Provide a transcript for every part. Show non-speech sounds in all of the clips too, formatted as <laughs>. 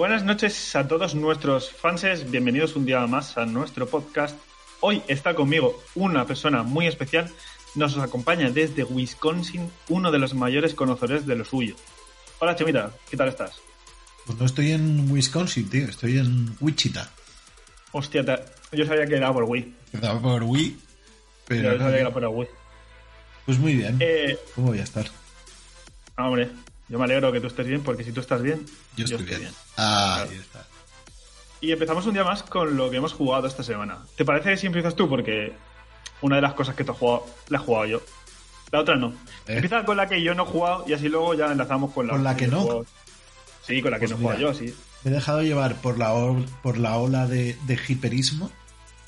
Buenas noches a todos nuestros fanses, bienvenidos un día más a nuestro podcast. Hoy está conmigo una persona muy especial, nos acompaña desde Wisconsin, uno de los mayores conocedores de lo suyo. Hola Chemita, ¿qué tal estás? Pues no estoy en Wisconsin, tío, estoy en Wichita. Hostia, yo sabía que era por Wii, Quedaba por Wii, pero pero... yo sabía que era por Wii. Pues muy bien. Eh, ¿Cómo voy a estar? ah, hombre, yo me alegro que tú estés bien, porque si tú estás bien, Yo estoy bien. Ah, ahí está. Y empezamos un día más con lo que hemos jugado esta semana. ¿Te parece si empiezas tú? Porque una de las cosas que tú has jugado, la he jugado yo. La otra no. ¿Eh? Empieza con la que yo no he jugado y así luego ya enlazamos con la, ¿Con la que no? Sí, con la que Pues no he jugado yo, sí. Me he dejado llevar por la, por la ola de, de hiperismo,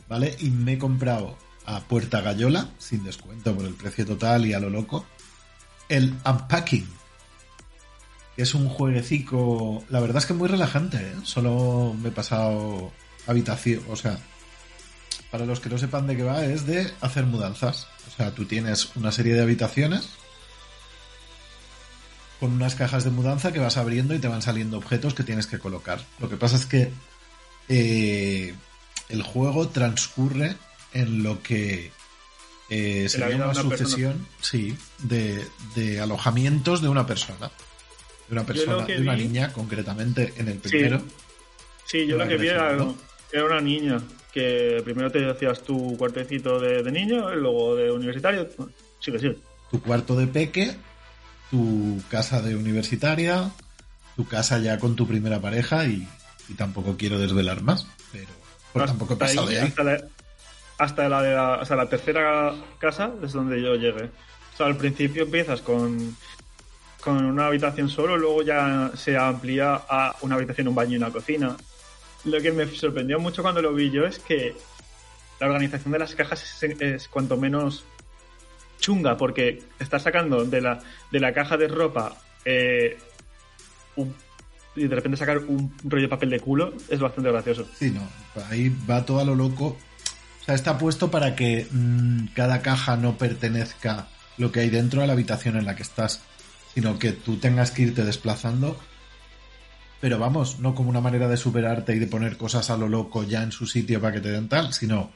¿vale? Y me he comprado a Puerta Gallola, sin descuento por el precio total y a lo loco, el Unpacking, que es un jueguecico, la verdad es que muy relajante, ¿eh? Solo me he pasado habitación, o sea, para los que no sepan de qué va, es de hacer mudanzas. O sea, tú tienes una serie de habitaciones con unas cajas de mudanza que vas abriendo y te van saliendo objetos que tienes que colocar. Lo que pasa es que eh, el juego transcurre en lo que eh, sería una una sucesión, sí, de, de alojamientos de una persona. De una persona, de una vi- niña, concretamente en el primero. Sí, yo La lo que vi era, era una niña que primero te hacías tu cuartecito de, de niño luego de universitario. Sí, que sí. tu cuarto de peque, tu casa de universitaria, tu casa ya con tu primera pareja y, y tampoco quiero desvelar más, pero pues tampoco he pasado ahí, de ahí. Hasta la, hasta la, de la, hasta la tercera casa es donde yo llegué. O sea, al principio empiezas con, con una habitación solo, luego ya se amplía a una habitación, un baño y una cocina. Lo que me sorprendió mucho cuando lo vi yo es que la organización de las cajas es, es cuanto menos chunga, porque estás sacando de la, de la caja de ropa eh, y de repente sacar un rollo de papel de culo es bastante gracioso. Sí, no, ahí va todo a lo loco. O sea, está puesto para que mm, cada caja no pertenezca lo que hay dentro a la habitación en la que estás, sino que tú tengas que irte desplazando. Pero vamos, no como una manera de superarte y de poner cosas a lo loco ya en su sitio para que te den tal, sino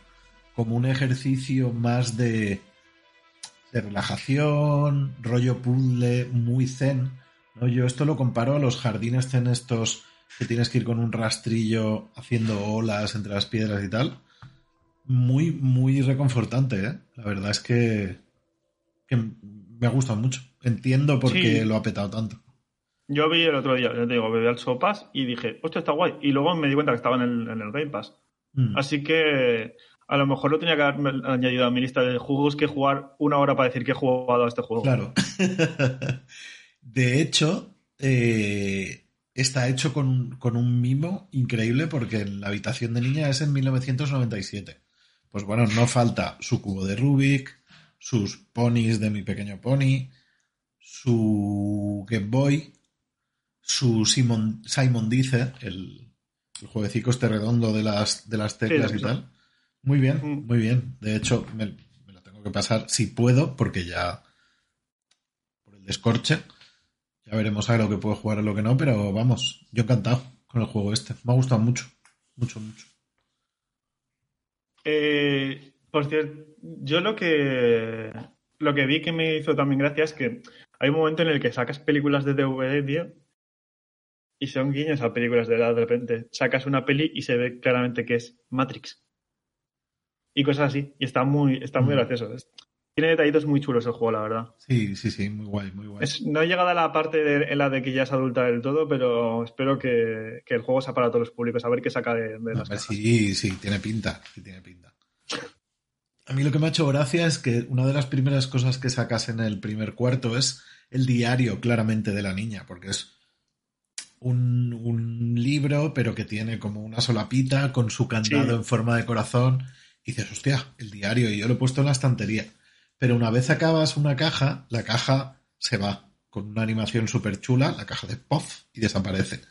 como un ejercicio más de, de relajación, rollo puzzle, muy zen. ¿no? Yo esto lo comparo a los jardines zen estos que tienes que ir con un rastrillo haciendo olas entre las piedras y tal. Muy, muy reconfortante, ¿eh? La verdad es que, que me gusta mucho. Entiendo por Sí. qué lo ha petado tanto. Yo vi el otro día, ya te digo, bebí al sopas y dije, hostia, está guay. Y luego me di cuenta que estaba en el, en el Game Pass. Mm. Así que a lo mejor lo tenía que haber añadido a mi lista de juegos que jugar una hora para decir que he jugado a este juego. Claro. <laughs> De hecho, eh, está hecho con, con un mimo increíble porque la habitación de niña es en 1997. Pues bueno, no falta su cubo de Rubik, sus ponis de mi pequeño pony, su Game Boy, su Simon, Simon Dice, el, el jueguecico este redondo de las, de las teclas Sí, y tal. Muy bien, muy bien. De hecho, me, me lo tengo que pasar si puedo, porque ya por el descorche. Ya veremos a lo que puedo jugar a lo que no, pero vamos, yo encantado con el juego este. Me ha gustado mucho, mucho, mucho. Eh, por cierto, yo lo que lo que vi que me hizo también gracia es que hay un momento en el que sacas películas de DVD, tío, y son guiños a películas de edad de repente. Sacas una peli y se ve claramente que es Matrix. Y cosas así. Y está muy, está muy Mm. gracioso. Tiene detallitos muy chulos el juego, la verdad. Sí, sí, sí, muy guay, muy guay. Es- no he llegado a la parte de- en la de que ya es adulta del todo, pero espero que, que el juego sea para todos los públicos, a ver qué saca de, de No, las hombre, cajas. sí, sí, tiene pinta, sí tiene pinta. A mí lo que me ha hecho gracia es que una de las primeras cosas que sacas en el primer cuarto es el diario claramente de la niña, porque es un, un libro, pero que tiene como una solapita con su candado Sí. en forma de corazón. Y dices, hostia, el diario, y yo lo he puesto en la estantería. Pero una vez acabas una caja, la caja se va con una animación súper chula, la caja de POF, y desaparece.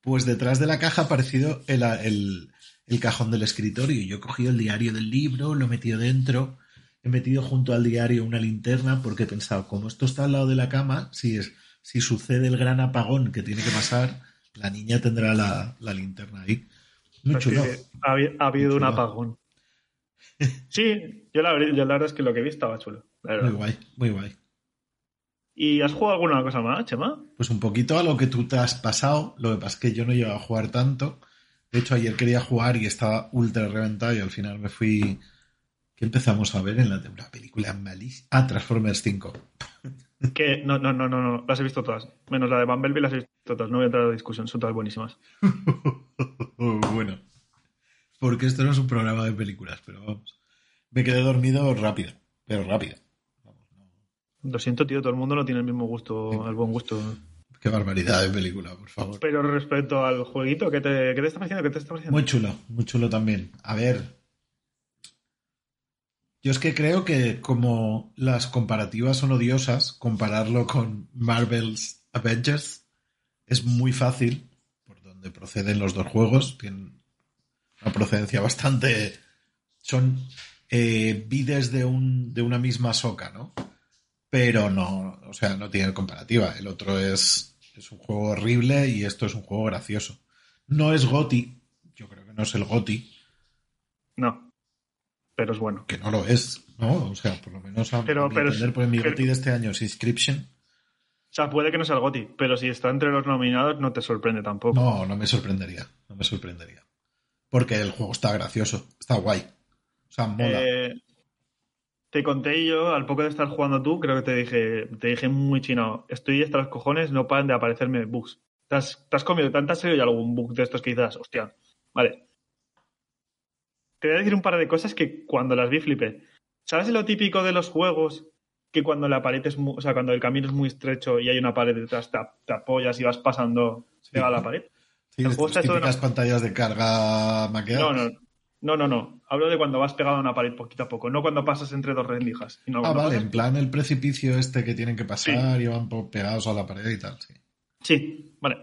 Pues detrás de la caja ha aparecido el, el, el cajón del escritorio. Yo he cogido el diario del libro, lo he metido dentro, he metido junto al diario una linterna porque he pensado, como esto está al lado de la cama, si, es, si sucede el gran apagón que tiene que pasar, La niña tendrá la, la linterna ahí. Muy Así chulo. ha, habi- ha habido Muy un chulo. apagón. <laughs> Sí, yo la, verdad- yo la verdad es que lo que vi estaba chulo. Muy guay, muy guay. ¿Y has jugado alguna cosa más, Chema? Pues un poquito a lo que tú te has pasado. Lo que pasa es que yo no llego a jugar tanto. De hecho, ayer quería jugar y estaba ultra reventado y al final me fui... ¿Qué empezamos a ver en la una película malísima? Ah, Transformers 5. <laughs> Que no, no, no, no, no, las he visto todas. Menos la de Bumblebee las he visto todas. No voy a entrar a la discusión, son todas buenísimas. <laughs> bueno. Porque esto no es un programa de películas, pero vamos. Me quedé dormido rápido, pero rápido. Vamos, no. Lo siento, tío, todo el mundo no tiene el mismo gusto, el buen gusto. Qué barbaridad de película, por favor. Pero respecto al jueguito, ¿qué te, qué te está pareciendo? ¿Qué te está pareciendo? Muy chulo, muy chulo también. A ver. Yo es que creo que como las comparativas son odiosas, compararlo con Marvel's Avengers es muy fácil, por donde proceden los dos juegos. Tienen una procedencia bastante... Son eh, vides de, un, de una misma soca, ¿no? Pero no, o sea, no tiene comparativa. El otro es, es un juego horrible y esto es un juego gracioso. No es GOTI, yo creo que no es el GOTI, No, pero es bueno. que no lo es, ¿no? O sea, por lo menos a, Pero- mi pero- entender, pues mi pero- GOTI de este año es Inscription. O sea, puede que no sea el GOTI, pero si está entre los nominados no te sorprende tampoco. No, no me sorprendería, no me sorprendería. Porque el juego está gracioso, está guay. O sea, mola. Eh, te conté yo, al poco de estar jugando tú, creo que te dije, te dije muy chino, estoy hasta los cojones, no paran de aparecerme bugs. ¿Te has, te has comido tanta serio y algún bug de estos que dices, hostia, vale. Te voy a decir un par de cosas que cuando las vi flipé. ¿Sabes lo típico de los juegos? Que cuando la pared es muy, o sea, cuando el camino es muy estrecho y hay una pared detrás, te, te apoyas y vas pasando Sí. pegado a la pared. Sí, está hecho de típicas una- pantallas de carga maqueadas. No, no, no, no, no. Hablo de cuando vas pegado a una pared poquito a poco, no cuando pasas entre dos rendijas. sino Ah, vale, pasas- en plan el precipicio este que tienen que pasar y van pegados a la pared y tal, sí. Sí, vale.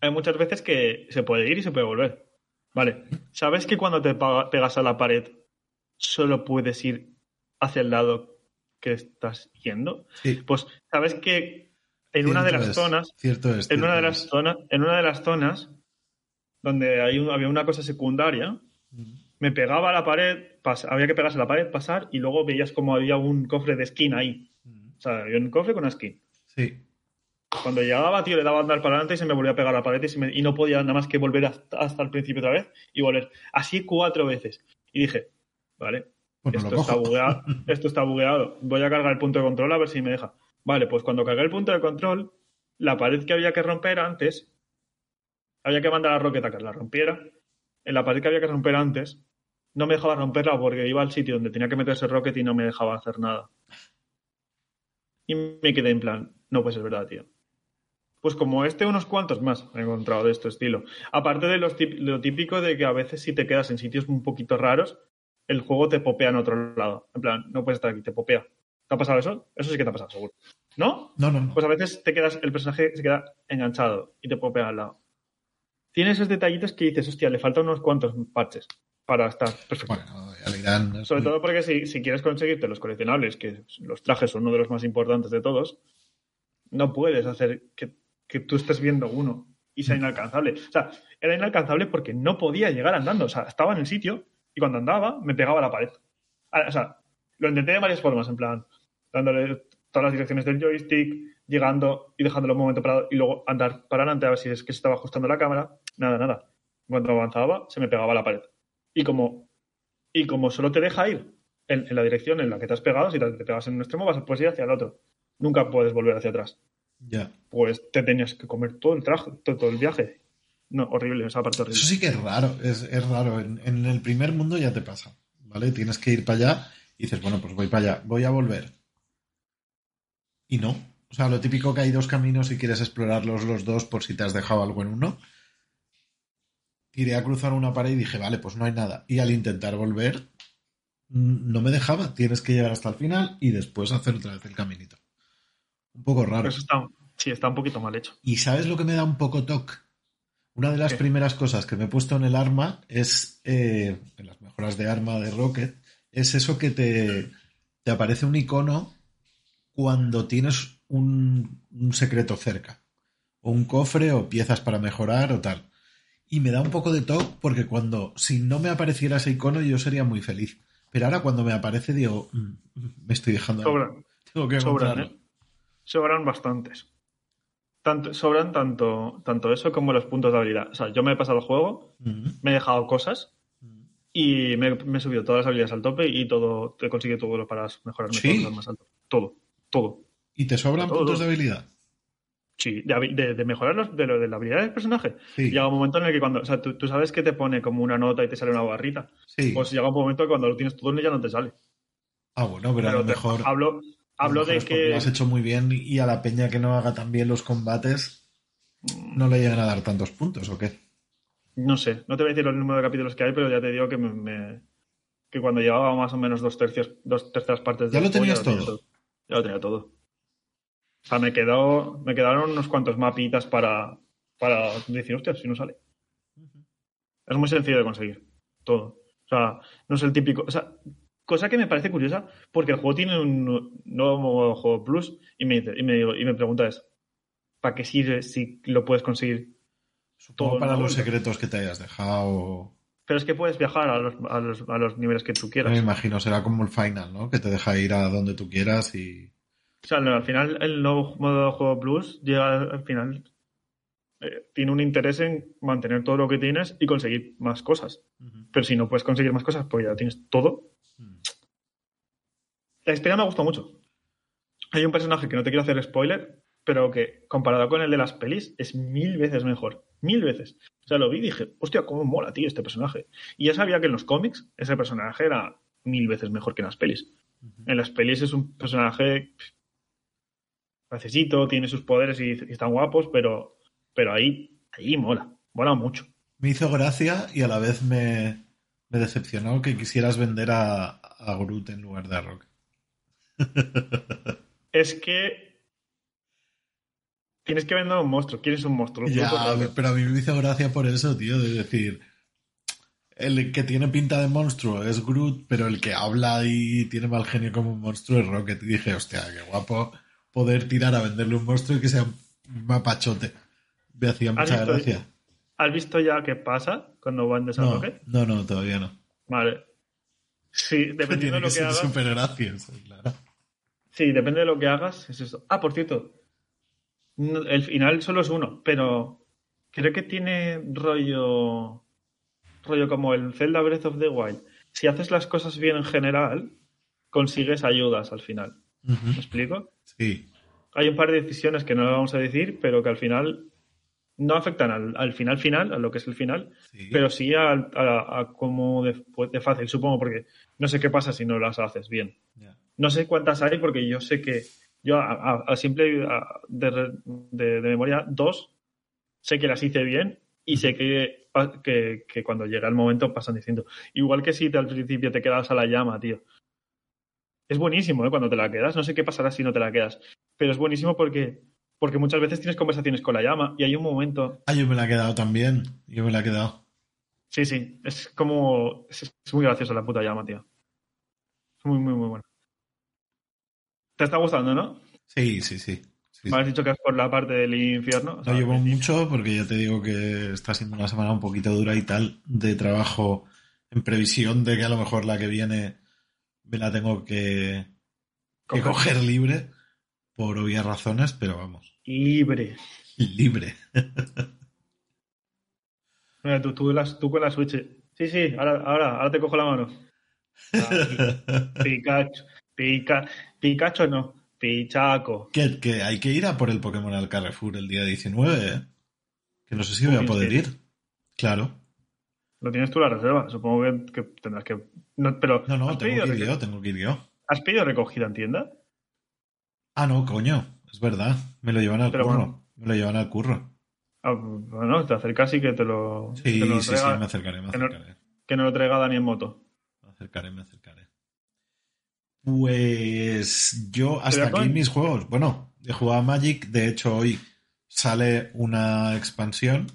Hay muchas veces que se puede ir y se puede volver. Vale. ¿Sabes que cuando te pegas a la pared solo puedes ir hacia el lado que estás yendo? Sí, Pues sabes que en una de las es, zonas, Cierto es. en una de las es. zonas, en una de las zonas donde hay un- había una cosa secundaria, me pegaba a la pared, pas- había que pegarse a la pared, pasar, y luego veías como había un cofre de skin ahí. O sea, había un cofre con una skin. Sí. Cuando llegaba, tío, le daba a andar para adelante y se me volvía a pegar a la pared y, se me- y no podía nada más que volver hasta, hasta el principio otra vez y volver. Así cuatro veces. Y dije, vale, Bueno, esto, está bugueado, <laughs> esto está bugueado. Voy a cargar el punto de control a ver si me deja. Vale, pues cuando cargué el punto de control, la pared que había que romper antes, había que mandar a Rocket a que la rompiera. En la pared que había que romper antes, no me dejaba romperla porque iba al sitio donde tenía que meterse Rocket y no me dejaba hacer nada. Y me quedé en plan, no puede ser verdad, tío. Pues como este, unos cuantos más he encontrado de este estilo. Aparte de lo típico de que a veces si te quedas en sitios un poquito raros, el juego te popea en otro lado. En plan, no puedes estar aquí, te popea. ¿Te ha pasado eso? Eso sí que te ha pasado, seguro. ¿No? No, no, no. Pues a veces te quedas, el personaje se queda enganchado y te popea al lado. Tiene esos detallitos que dices, hostia, le faltan unos cuantos parches para estar perfecto. Bueno, ya Sobre muy- todo porque si, si quieres conseguirte los coleccionables, que los trajes son uno de los más importantes de todos, no puedes hacer que, que tú estés viendo uno y sea inalcanzable. O sea, era inalcanzable porque no podía llegar andando. O sea, estaba en el sitio y cuando andaba me pegaba a la pared. Ah, O sea, lo intenté de varias formas, en plan, dándole todas las direcciones del joystick, llegando y dejándolo un momento parado y luego andar para adelante a ver si es que se estaba ajustando la cámara. Nada, nada. Cuando avanzaba, se me pegaba a la pared. Y como, y como solo te deja ir en, en la dirección en la que te has pegado, si te, te pegas en un extremo, vas puedes ir hacia el otro. Nunca puedes volver hacia atrás. Ya. Pues te tenías que comer todo el traje, todo, todo el viaje. No, horrible, esa parte horrible. Eso sí que es raro, es, es raro. En, en el primer mundo ya te pasa, ¿vale? Tienes que ir para allá y dices, bueno, pues voy para allá, voy a volver. Y no. O sea, lo típico que hay dos caminos y quieres explorarlos los dos por si te has dejado algo en uno. Tiré a cruzar una pared y dije, vale, pues no hay nada. Y al intentar volver, no me dejaba. Tienes que llegar hasta el final y después hacer otra vez el caminito. Un poco raro. Eso está, sí, está un poquito mal hecho. ¿Y sabes lo que me da un poco toque? Una de las ¿Qué? primeras cosas que me he puesto en el arma es, eh, en las mejoras de arma de Rocket, es eso que te, te aparece un icono cuando tienes un, un secreto cerca. o un cofre o piezas para mejorar o tal. Y me da un poco de toque porque cuando, si no me apareciera ese icono, yo sería muy feliz. Pero ahora cuando me aparece, digo, "Mm, me estoy dejando. Sobran. Tengo que Sobran, comprarlo. ¿eh? Sobran bastantes. Tanto, sobran tanto, tanto eso como los puntos de habilidad. O sea, yo me he pasado el juego, me he dejado cosas y me, me he subido todas las habilidades al tope y todo, he conseguido todo lo para mejorarme Sí. todo más alto. Todo, todo. ¿Y te sobran Todo. puntos de habilidad? Sí, de, de, de mejorar los- de, lo, de la habilidad del personaje. Sí. Llega un momento en el que cuando, o sea, tú, tú sabes que te pone como una nota y te sale una barrita. Sí. Pues llega un momento que cuando lo tienes todo ya no te sale. ah, bueno, pero, a lo te- mejor. hablo, hablo de que Lo has hecho muy bien y a la peña que no haga tan bien los combates no le llegan a dar tantos puntos, ¿o qué? No sé, no te voy a decir el número de capítulos que hay, pero ya te digo que me, me- que cuando llevaba más o menos dos tercios, dos terceras partes ¿Ya del lo tenías tenía todo? Ya lo tenía todo. O sea, me quedó, me quedaron unos cuantos mapitas para, para decir, hostia, si no sale. Es muy sencillo de conseguir. Todo. O sea, no es el típico. O sea, cosa que me parece curiosa, porque el juego tiene un nuevo juego plus, y me, dice, y me, digo- y me pregunta es, ¿para qué sirve si lo puedes conseguir Supongo Todo para los secretos que te hayas dejado. Pero es que puedes viajar a los, a los, a los niveles que tú Me quieras. imagino, será como el final, ¿no? Que te deja ir a donde tú quieras y. O sea, al final el nuevo modo de juego Plus llega al final. eh, tiene un interés en mantener todo lo que tienes y conseguir más cosas. Pero si no puedes conseguir más cosas porque ya tienes todo. La historia me gustado mucho. Hay un personaje que no te quiero hacer spoiler, pero que comparado con el de las pelis es mil veces mejor. Mil veces. O sea, lo vi y dije, hostia, cómo mola, tío, este personaje. Y ya sabía que en los cómics ese personaje era mil veces mejor que en las pelis. En las pelis es un personaje necesito, tiene sus poderes y, y están guapos, pero, pero ahí, ahí mola, mola mucho. Me hizo gracia y a la vez me, me decepcionó que quisieras vender a, a Groot en lugar de a Rock. <laughs> Es que tienes que vender a un monstruo, quieres un monstruo. Ya, pero a mí me hizo gracia por eso, tío, de decir. El que tiene pinta de monstruo es Groot, pero el que habla y tiene mal genio como un monstruo es Rocket. Y dije, hostia, qué guapo poder tirar a venderle un monstruo y que sea un mapachote. Me hacía ¿Has mucha visto- gracia. ¿Has visto ya qué pasa cuando van de San No, Roque? no, no, todavía no. Vale. Sí, <laughs> dependiendo Tiene de lo que que ser hagas. súper gracioso, claro. Sí, depende de lo que hagas, es eso. Ah, por cierto, el final solo es uno, pero creo que tiene rollo, rollo como el Zelda Breath of the Wild. Si haces las cosas bien en general, consigues ayudas al final. ¿Me explico? Sí. Hay un par de decisiones que no vamos a decir, pero que al final no afectan al, al final final, a lo que es el final, sí. pero sí al- a, a como de, pues, de fácil, supongo, porque no sé qué pasa si no las haces bien. No sé cuántas hay porque yo sé que yo a, a- a simple a- de, de- de memoria dos sé que las hice bien y sé que, que cuando llega el momento pasan diciendo igual que si te- al principio te quedas a la llama, tío. Es buenísimo ¿eh? cuando te la quedas. No sé qué pasará si no te la quedas. Pero es buenísimo porque, porque muchas veces tienes conversaciones con la llama y hay un momento. Ah, yo me la he quedado también. Yo me la he quedado. Sí, sí. Es como. Es, es muy graciosa la puta llama, tío. Es muy, muy, muy buena. ¿Te está gustando, no? Sí, sí, sí. Sí, Me has dicho que es por la parte del infierno. O No llevo mucho porque ya te digo que está siendo una semana un poquito dura y tal de trabajo en previsión de que a lo mejor la que viene me la tengo que, que Coger. libre por obvias razones, pero vamos, Libre. libre. <laughs> Mira, tú, tú, las- tú con la Switch. Sí, sí, ahora, ahora, ahora te cojo la mano. <laughs> Pikachu. Pica, Pikachu no. Pichaco. que, que hay que ir a por el Pokémon al Carrefour el día 19, ¿eh? Que no sé si voy a poder ir. Claro. ¿Lo tienes tú la reserva? Supongo que, que tendrás que. No, pero, No, no, ¿has, tengo que ir yo, tengo que ir yo. ¿Has pedido recogida en tienda? Ah, no, coño, es verdad. Me lo llevan al Pero curro. bueno. Me lo llevan al curro. Ah, bueno, te acercas y que te lo. Sí, te lo sí, sí, me acercaré, me que no- acercaré. que no lo traiga Dani en moto. Me acercaré, me acercaré. Pues yo hasta aquí mis juegos. Bueno, he jugado a Magic. De hecho, hoy sale una expansión.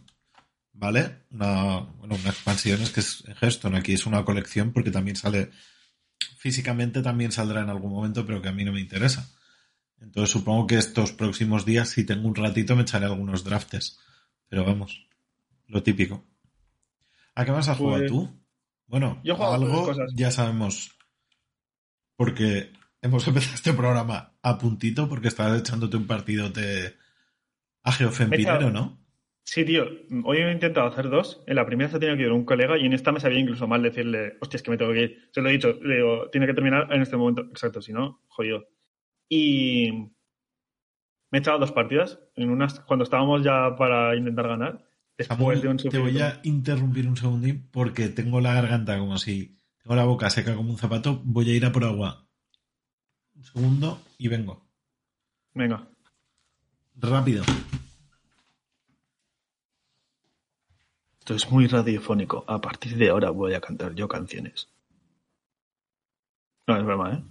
¿Vale? Una, bueno, una expansión es que es Hearthstone. Aquí es una colección porque también sale. Físicamente también saldrá en algún momento, pero que a mí no me interesa. Entonces supongo que estos próximos días, si tengo un ratito, me echaré algunos drafts. Pero vamos, lo típico. ¿A qué vas a jugar Pues- tú? Bueno, Yo juego algo cosas. ya sabemos. Porque hemos <laughs> empezado este programa a puntito porque estabas echándote un partido de a Geofempinero, ¿no? Sí, tío. Hoy he intentado hacer dos. En la primera se tenido que ir un colega y en esta me sabía incluso mal decirle, hostia, es que me tengo que ir. Se lo he dicho, le digo, tiene que terminar en este momento. Exacto, si no, jodido. Y me he echado dos partidas. En unas, cuando estábamos ya para intentar ganar. Después Samuel, de un te voy a interrumpir un segundín porque tengo la garganta como si tengo la boca seca como un zapato. Voy a ir a por agua. Un segundo y vengo. Venga. Rápido. Esto es muy radiofónico. A partir de ahora voy a cantar yo canciones. No, es broma, ¿eh?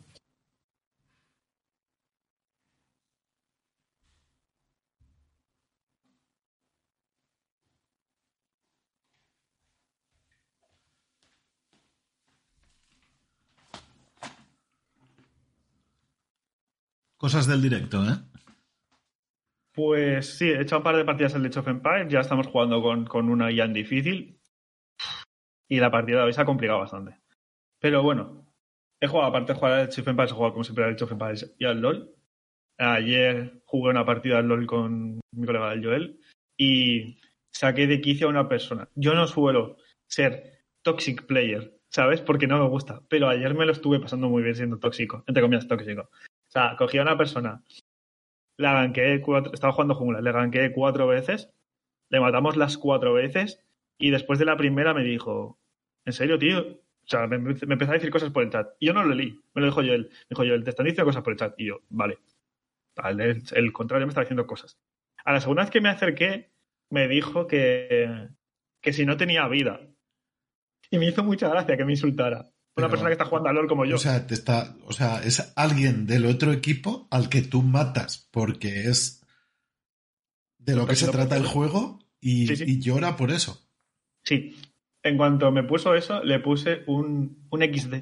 Cosas del directo, ¿eh? Pues sí, he hecho un par de partidas al Age of Empires. Ya estamos jugando con, con una IA en difícil. Y la partida de hoy se ha complicado bastante. Pero bueno, he jugado, aparte de jugar al Age of Empires, he jugado como siempre al Age of y al LOL. Ayer jugué una partida al LOL con mi colega el Joel y saqué de quicio a una persona. Yo no suelo ser toxic player, ¿sabes? Porque no me gusta. Pero ayer me lo estuve pasando muy bien siendo tóxico, entre comillas tóxico. O sea, cogí a una persona, la ganqué cuatro, estaba jugando jungla, le ganqué cuatro veces, le matamos las cuatro veces y después de la primera me dijo, ¿en serio, tío? O sea, me, me empezó a decir cosas por el chat. Y yo no lo leí, me lo dijo Joel. Me dijo Joel, te están diciendo cosas por el chat. Y yo, vale. Al el, el contrario me estaba diciendo cosas. A la segunda vez que me acerqué, me dijo que, que si no tenía vida. Y me hizo mucha gracia que me insultara. Una Pero- persona que está jugando a LOL como yo. O sea, te está, o sea, es alguien del otro equipo al que tú matas porque es de lo que se trata el juego y, Sí, sí. y llora por eso. Sí. En cuanto me puso eso, le puse un, un XD.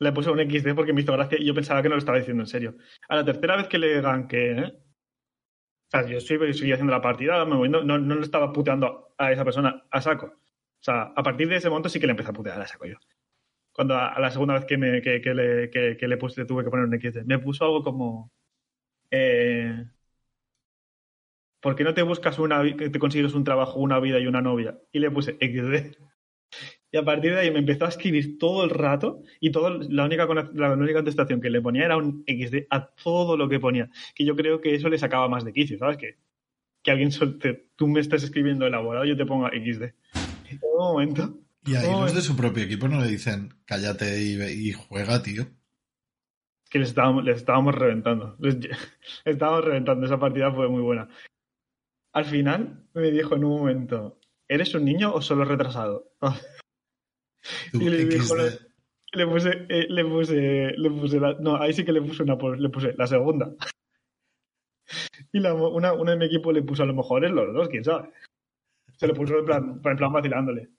Le puse un XD porque me hizo gracia y yo pensaba que no lo estaba diciendo en serio. A la tercera vez que le ganqué, ¿eh? O sea, yo estoy, seguí haciendo la partida, me moviendo, no, no le estaba puteando a esa persona a saco. O sea, a partir de ese momento sí que le empecé a putear a saco yo. Cuando a, a la segunda vez que, me, que, que le, que, que le puse, tuve que poner un XD. Me puso algo como... Eh, ¿Por qué no te buscas una te consigues un trabajo, una vida y una novia? Y le puse XD. Y a partir de ahí me empezó a escribir todo el rato y todo, la, única, la única contestación que le ponía era un XD a todo lo que ponía. Que yo creo que eso le sacaba más de quicio, ¿sabes? Que, que alguien sol- te- tú me estás escribiendo elaborado yo te ponga XD. En todo momento. Y ahí los de es- su propio equipo no le dicen cállate y, juega, tío. que les estábamos, les estábamos reventando. Les, <laughs> les estábamos reventando. Esa partida fue muy buena. Al final me dijo en un momento, ¿eres un niño o solo retrasado? Y le dijo, le puse, eh, le puse, le puse la- no, ahí sí que le puse una, le puse la segunda. <laughs> Y la, una, una de mi equipo le puso a lo mejor es los dos, quién sabe. Se lo puso en plan, en plan vacilándole.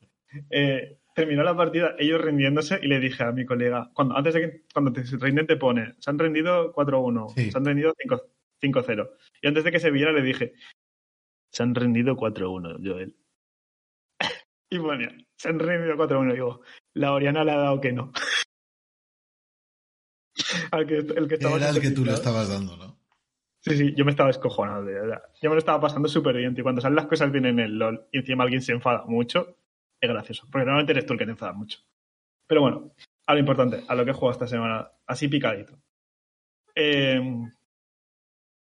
Eh, terminó la partida, ellos rindiéndose, y le dije a mi colega, cuando, antes de que cuando te rinden te pone, se han rendido 4-1, Sí. se han rendido 5 5-0. Y antes de que se viera le dije, se han rendido 4-1, Joel. <laughs> Y ponía, se han rendido 4-1. Digo, la Oriana le ha dado que no. <laughs> Al que, el que estaba Era el que tú le estabas dando, ¿no? Sí, sí, yo me estaba escojonado, de verdad. Yo me lo estaba pasando súper bien. Y cuando salen las cosas bien en el LOL y encima alguien se enfada mucho, es gracioso. Porque normalmente eres tú el que te enfada mucho. Pero bueno, a lo importante, a lo que he jugado esta semana, así picadito. Eh,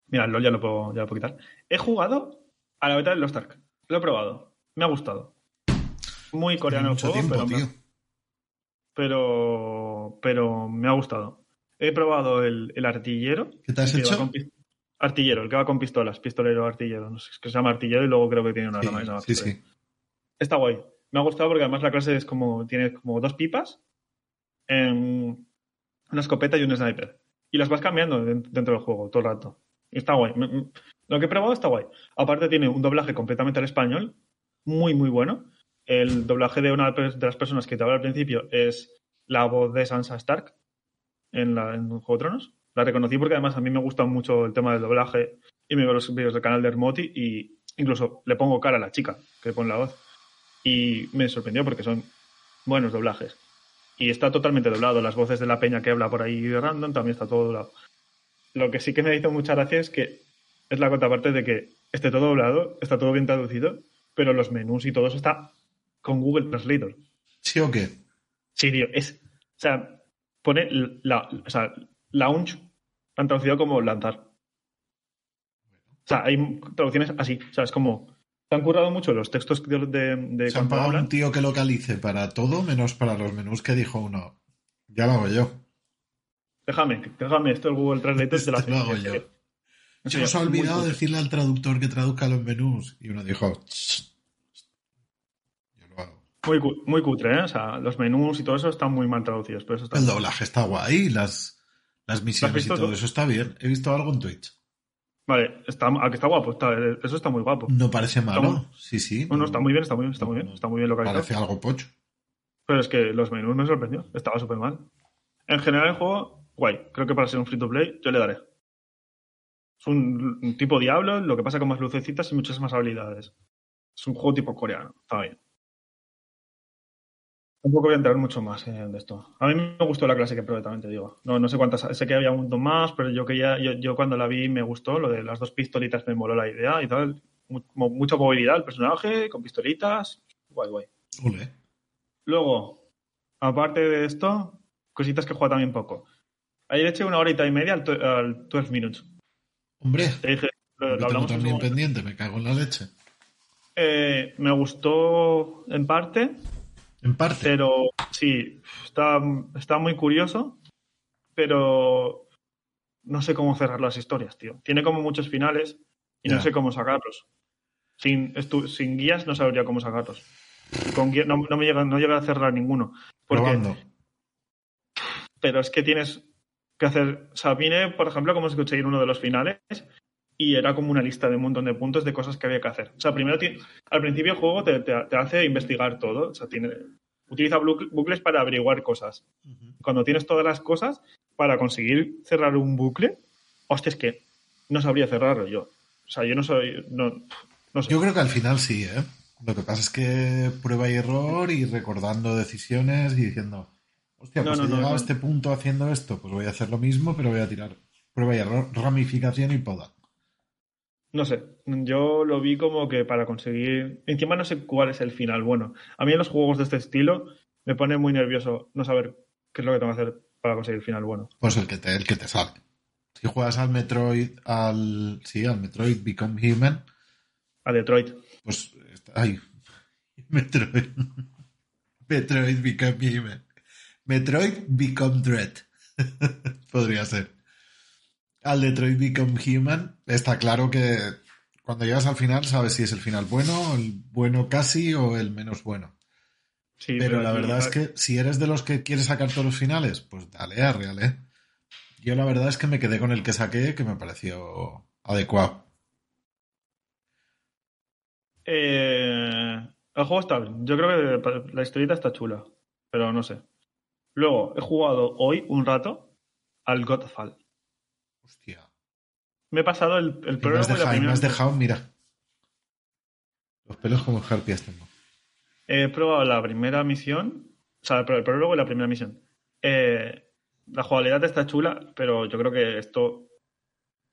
mira, el LOL ya lo, puedo, ya lo puedo quitar. He jugado a la beta del Lost Ark. Lo he probado. Me ha gustado. Muy coreano el mucho juego, tiempo, pero, tío. pero, pero me ha gustado. He probado el, el artillero. ¿Qué te has hecho? con Artillero, el que va con pistolas, pistolero artillero. No sé, es que se llama artillero y luego creo que tiene una Sí, rama que se llama sí, pistolero. sí. Está guay. Me ha gustado porque además la clase es como. Tiene como dos pipas, em, una escopeta y un sniper. Y las vas cambiando den- dentro del juego todo el rato. Y Está guay. Me- me- Lo que he probado está guay. Aparte tiene un doblaje completamente al español, muy, muy bueno. El doblaje de una de las personas que te habla al principio es la voz de Sansa Stark en, la, Juego de Tronos. La reconocí porque además a mí me gusta mucho el tema del doblaje y me veo los vídeos del canal de Hermoti y incluso le pongo cara a la chica que pone la voz. Y me sorprendió porque son buenos doblajes. Y está totalmente doblado. Las voces de la peña que habla por ahí de random también está todo doblado. Lo que sí que me hizo mucha gracia es que es la contraparte de que esté todo doblado, está todo bien traducido, pero los menús y todo eso está con Google Translator. ¿Sí o qué? Sí, tío, es. O sea, pone la. O sea, launch han traducido como lanzar. O sea, hay traducciones así. O sea, es como. Se han currado mucho los textos de. de, de Se han pagado hablan. un tío que localice para todo menos para los menús que dijo uno. Ya lo hago yo. Déjame, déjame, esto el Google Translator te lo hace. <laughs> Esto lo hago yo. Se serio, nos ha olvidado decirle al traductor que traduzca los menús. Y uno dijo. Yo lo hago. Muy, cu- muy cutre, ¿eh? O sea, los menús y todo eso están muy mal traducidos, pero eso está El doblaje está guay, las, las misiones y todo tú? eso está bien. He visto algo en Twitch. Vale, está, está guapo, está, eso está muy guapo. No parece malo. muy- Sí, sí. No, no, está muy bien, está muy bien, está muy bien, está muy bien localizado. Parece algo pocho. Pero es que los menús me sorprendió, estaba súper mal. En general el juego, guay, creo que para ser un free to play yo le daré. Es un, un tipo Diablo, lo que pasa con más lucecitas y muchas más habilidades. Es un juego tipo coreano, está bien. Tampoco voy a entrar mucho más de esto. A mí me gustó la clase que probé, también te digo. No, no sé cuántas, sé que había un montón más, pero yo que ya, yo, yo cuando la vi me gustó, lo de las dos pistolitas me moló la idea y tal. Mu- mu- mucha movilidad el personaje, con pistolitas. Guay, guay. Luego, aparte de esto, cositas que juega también poco. Ayer eché una horita y media al, al 12 Minutes. Hombre, Te dije, lo, lo hablamos en también pendiente, me cago en la leche. Eh, me gustó en parte, En parte. pero sí, está, está muy curioso, pero no sé cómo cerrar las historias, tío. Tiene como muchos finales y no sé cómo sacarlos. Sin, sin guías no sabría cómo sacarlos. Con guía- no, no me llega, no llega a cerrar ninguno. Porque Probando. pero es que tienes que hacer. Vine, por ejemplo, como conseguir uno de los finales y era como una lista de un montón de puntos de cosas que había que hacer. O sea, primero, al principio el juego te, te- te hace investigar todo. O sea, tiene, utiliza bucles para averiguar cosas. Cuando tienes todas las cosas para conseguir cerrar un bucle, hostia, es que no sabría cerrarlo yo. O sea, yo no soy. No, no sé. Yo creo que al final sí, ¿eh? Lo que pasa es que prueba y error y recordando decisiones y diciendo, hostia, pues no, he llegado a este punto haciendo esto, pues voy a hacer lo mismo, pero voy a tirar prueba y error, ramificación y poda. No sé, yo lo vi como que para conseguir. Encima no sé cuál es el final. Bueno, a mí en los juegos de este estilo me pone muy nervioso no saber qué es lo que tengo que hacer para conseguir el final bueno. Pues el que te, el que te sale. Si juegas al Metroid, al. Sí, al Metroid Become Human, A Detroit. pues. está- Ay. <laughs> Metroid. Metroid Become Human. Metroid Become Dread. <laughs> Podría ser. Al Detroit Become Human, está claro que cuando llegas al final sabes si es el final bueno, el bueno casi o el menos bueno. Sí, Pero la verdad es que si eres de los que quieres sacar todos los finales, pues dale a real, ¿eh? Yo la verdad es que me quedé con el que saqué, que me pareció adecuado. Eh, el juego está bien. Yo creo que la historieta está chula, pero no sé. Luego, he jugado hoy un rato al Godfall. Hostia. Me he pasado el, el Y me has prólogo y la dejado, y me primera. has dejado, mira. Los pelos como harpias tengo. He probado la primera misión, o sea, el prólogo y la primera misión. Eh, la jugabilidad está chula, pero yo creo que esto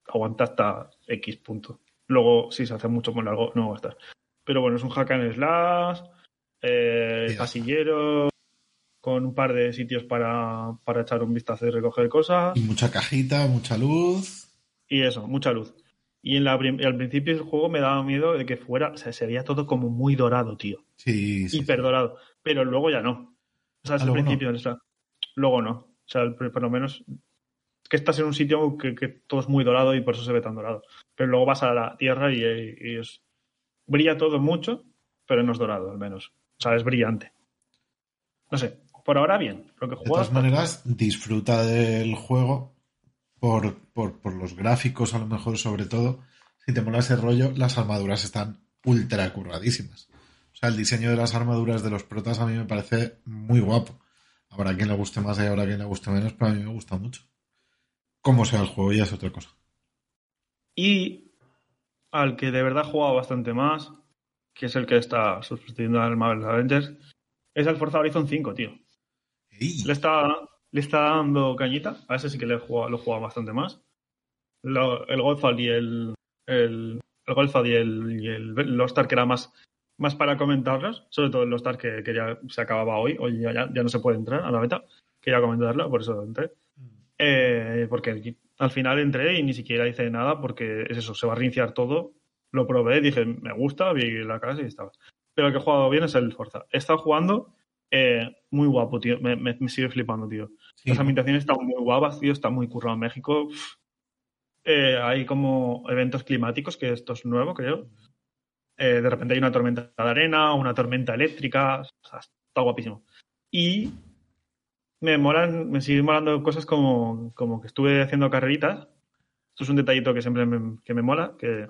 aguanta hasta X punto. Luego, si se hace mucho más largo, no va a estar. Pero bueno, es un hack and slash, eh, pasillero, con un par de sitios para, para echar un vistazo y recoger cosas. Y mucha cajita, mucha luz. Y eso, mucha luz. Y en la, al principio del juego me daba miedo de que fuera, o sea, se veía todo como muy dorado, tío. Sí, sí. hiper dorado. Pero luego ya no. O sea, es Ah, el no. principio. o sea, luego no. O sea, el- por lo menos es que estás en un sitio que, que todo es muy dorado y por eso se ve tan dorado. Pero luego vas a la tierra y, y es, brilla todo mucho, pero no es dorado al menos. O sea, es brillante. No sé. Por ahora bien. Lo que De todas maneras, disfruta del juego por, por, por los gráficos, a lo mejor, sobre todo. Si te mola ese rollo, las armaduras están ultra curradísimas. O sea, el diseño de las armaduras de los protas a mí me parece muy guapo. Habrá quien le guste más y habrá quien le guste menos, pero a mí me gusta mucho. Cómo sea el juego ya es otra cosa. Y al que de verdad he jugado bastante más, que es el que está sustituyendo al Marvel Avengers, es el Forza Horizon 5, tío. Ey, Le está, le está dando cañita. A ese sí que le jugado, lo jugado bastante más. El Godfall y el. El, el y el, y el Ark que era más, más para comentarlos. Sobre todo el Lost Ark que, que ya se acababa hoy. Hoy ya, ya, ya no se puede entrar a la beta. Quería comentarlo, por eso entré. Eh, porque al final entré y ni siquiera hice nada porque es eso, se va a reiniciar todo. Lo probé, dije, me gusta, vi la casa y estaba. Pero el que he jugado bien es el Forza. He estado jugando eh, muy guapo, tío. Me, me- me sigue flipando, tío. sí, Las ambientaciones están muy guapas, tío. Está muy currado en México. Eh, hay como eventos climáticos, que esto es nuevo, creo. Eh, de repente hay una tormenta de arena, una tormenta eléctrica. O sea, está guapísimo. Y me molan, me siguen molando cosas como, como que estuve haciendo carreritas. Esto es un detallito que siempre me, que me mola, que,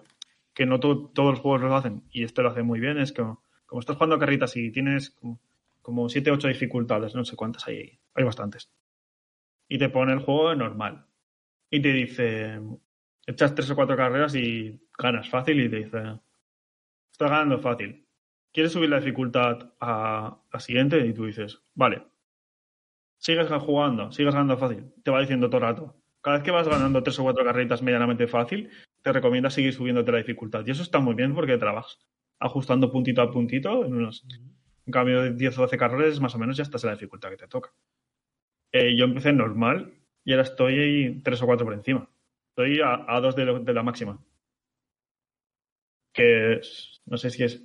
que no to- todos los juegos lo hacen, y este lo hace muy bien. Es que como estás jugando carreritas y tienes como, como 7 8 dificultades, no sé cuántas hay ahí. Hay bastantes. Y te pone el juego normal. Y te dice, echas tres o cuatro carreras y ganas fácil y te dice, estás ganando fácil. ¿Quieres subir la dificultad a la siguiente? Y tú dices, vale. Sigues jugando, sigues ganando fácil. Te va diciendo todo el rato. Cada vez que vas ganando tres o cuatro carreritas medianamente fácil, te recomienda seguir subiéndote la dificultad. Y eso está muy bien porque trabajas ajustando puntito a puntito. En unos, en cambio de 10 o 12 carreras, más o menos ya estás en la dificultad que te toca. Eh, yo empecé normal y ahora estoy ahí tres o cuatro por encima. Estoy a, a dos de, lo- de la máxima. Que es- no sé si es.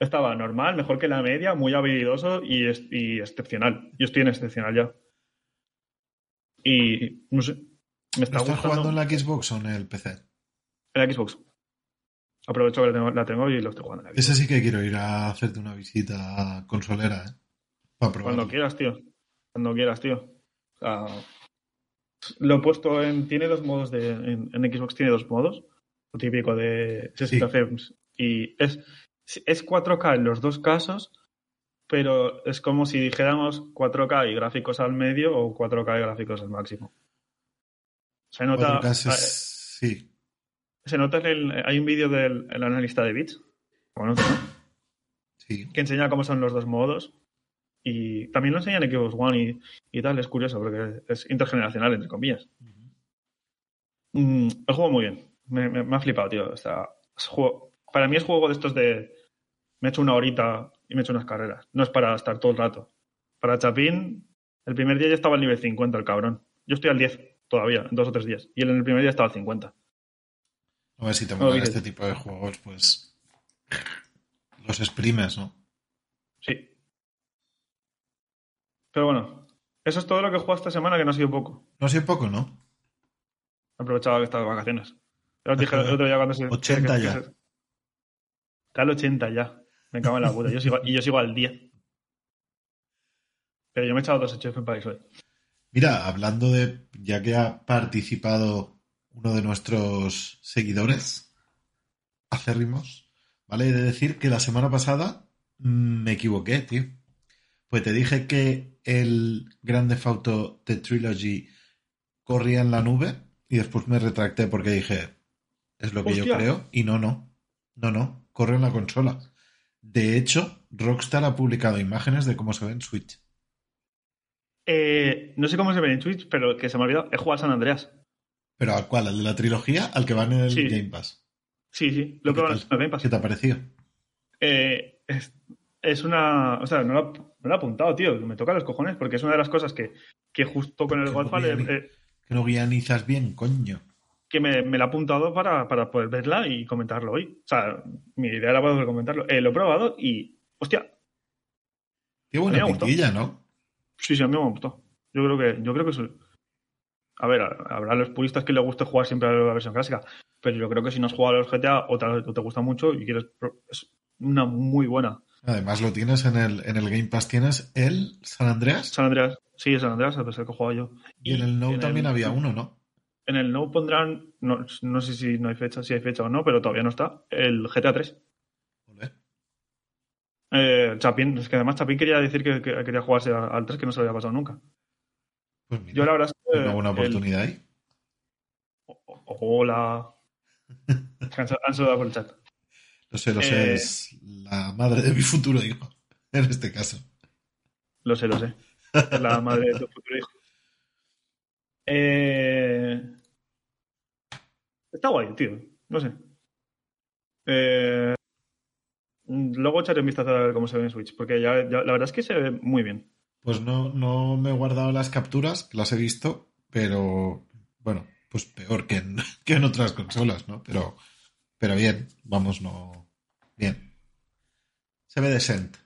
Estaba normal, mejor que la media, muy habilidoso y, es- y excepcional. Yo estoy en excepcional ya. Y no sé. Me está ¿Lo estás jugando en la Xbox o en el PC? en la Xbox. Aprovecho que la tengo, la tengo y lo estoy jugando en la. Ese sí que quiero ir a hacerte una visita consolera, ¿eh? Para. Cuando quieras, tío. Cuando quieras, tío. O sea, lo he puesto en. Tiene dos modos de. En, en Xbox tiene dos modos. Lo típico de 60 Sí. frames. Y es, es 4K en los dos casos, pero es como si dijéramos 4K y gráficos al medio o 4K y gráficos al máximo. Se nota. 4K es- Sí. Se nota el. Hay un vídeo del el analista de bits. Bueno, ¿no? Sí. que enseña cómo son los dos modos. Y también lo enseña en Xbox One y, y tal, es curioso porque es intergeneracional, entre comillas. Mm, el juego muy bien. Me, me- me ha flipado, tío. O sea, es juego- para mí es juego de estos de. Me he hecho una horita y me he hecho unas carreras. No es para estar todo el rato. Para Chapín, el primer día ya estaba al nivel 50, el cabrón. Yo estoy al 10 todavía, en dos o tres días. Y él en el primer día estaba al 50. A ver si te No, mola dices. este tipo de juegos, pues. Los exprimes, ¿no? Sí. Pero bueno, eso es todo lo que he jugado esta semana, que no ha sido poco. No sé poco, ¿no? aprovechado que estaba de vacaciones. Ya os dije el <laughs> otro día cuando se. 80 que- que ya. se- Está al 80 ya. Me cago en la puta. Yo sigo, y yo sigo al 10. Pero yo me he echado dos hechos en Paris hoy. Mira, hablando de. Ya que ha participado uno de nuestros seguidores acérrimos, ¿vale? He de decir que la semana pasada mm, me equivoqué, tío. Pues te dije que el Grand Theft Auto The Trilogy corría en la nube y después me retracté porque dije, es lo que yo creo, y no, no, no, no, corre en la consola. De hecho, Rockstar ha publicado imágenes de cómo se ve en Switch. Eh, no sé cómo se ve en Twitch, pero que se me ha olvidado. He jugado a San Andreas. ¿Pero al cual? ¿Al de la trilogía? ¿Al que va en el Sí. Game Pass? Sí, sí. Lo he ¿Qué probado en el Game Pass. ¿Qué te ha parecido? Eh, es, es una. O sea, no lo, no lo he apuntado, tío. Me toca los cojones, porque es una de las cosas que, que justo con el Que Godfall no eh, eh, Que no guionizas bien, coño. que me, me la he apuntado para, para poder verla y comentarlo hoy. O sea, mi idea era poder comentarlo. Eh, lo he probado y. Hostia, Qué buena me ¿no? sí, sí, a mí me gustó. Yo creo que, yo creo que. A ver, habrá los puristas que les guste jugar siempre a la versión clásica, pero yo creo que si no has jugado a los GTA o te, o te gusta mucho y quieres. Es una muy buena. Además lo tienes en el, en el Game Pass, tienes el San Andreas San Andreas, sí, San Andreas, es el que he jugado yo. y en el No también había uno, ¿no? En el No pondrán, no, no sé si no hay fecha, si hay fecha o no, pero todavía no está, el GTA 3. Joder. Eh, Chapín, es que además Chapín quería decir que, que quería jugarse a- al 3 que no se lo había pasado nunca. Pues mira, Yo la verdad es que una buena el- oportunidad ahí. Hola. <laughs> Han saludado por el chat. Lo sé, lo sé, Eh, es la madre de mi futuro hijo, <laughs> en este caso. Lo sé, lo sé. Es la madre de tu futuro hijo. Eh, Está guay, tío. No sé. Eh, Luego echaré un vistazo a ver cómo se ve en Switch, porque ya, ya- la verdad es que se ve muy bien. Pues no, no me he guardado las capturas, las he visto, pero bueno, pues peor que en, <laughs> que en otras consolas, ¿no? Pero, pero bien, vamos, no. Bien. Se ve decente.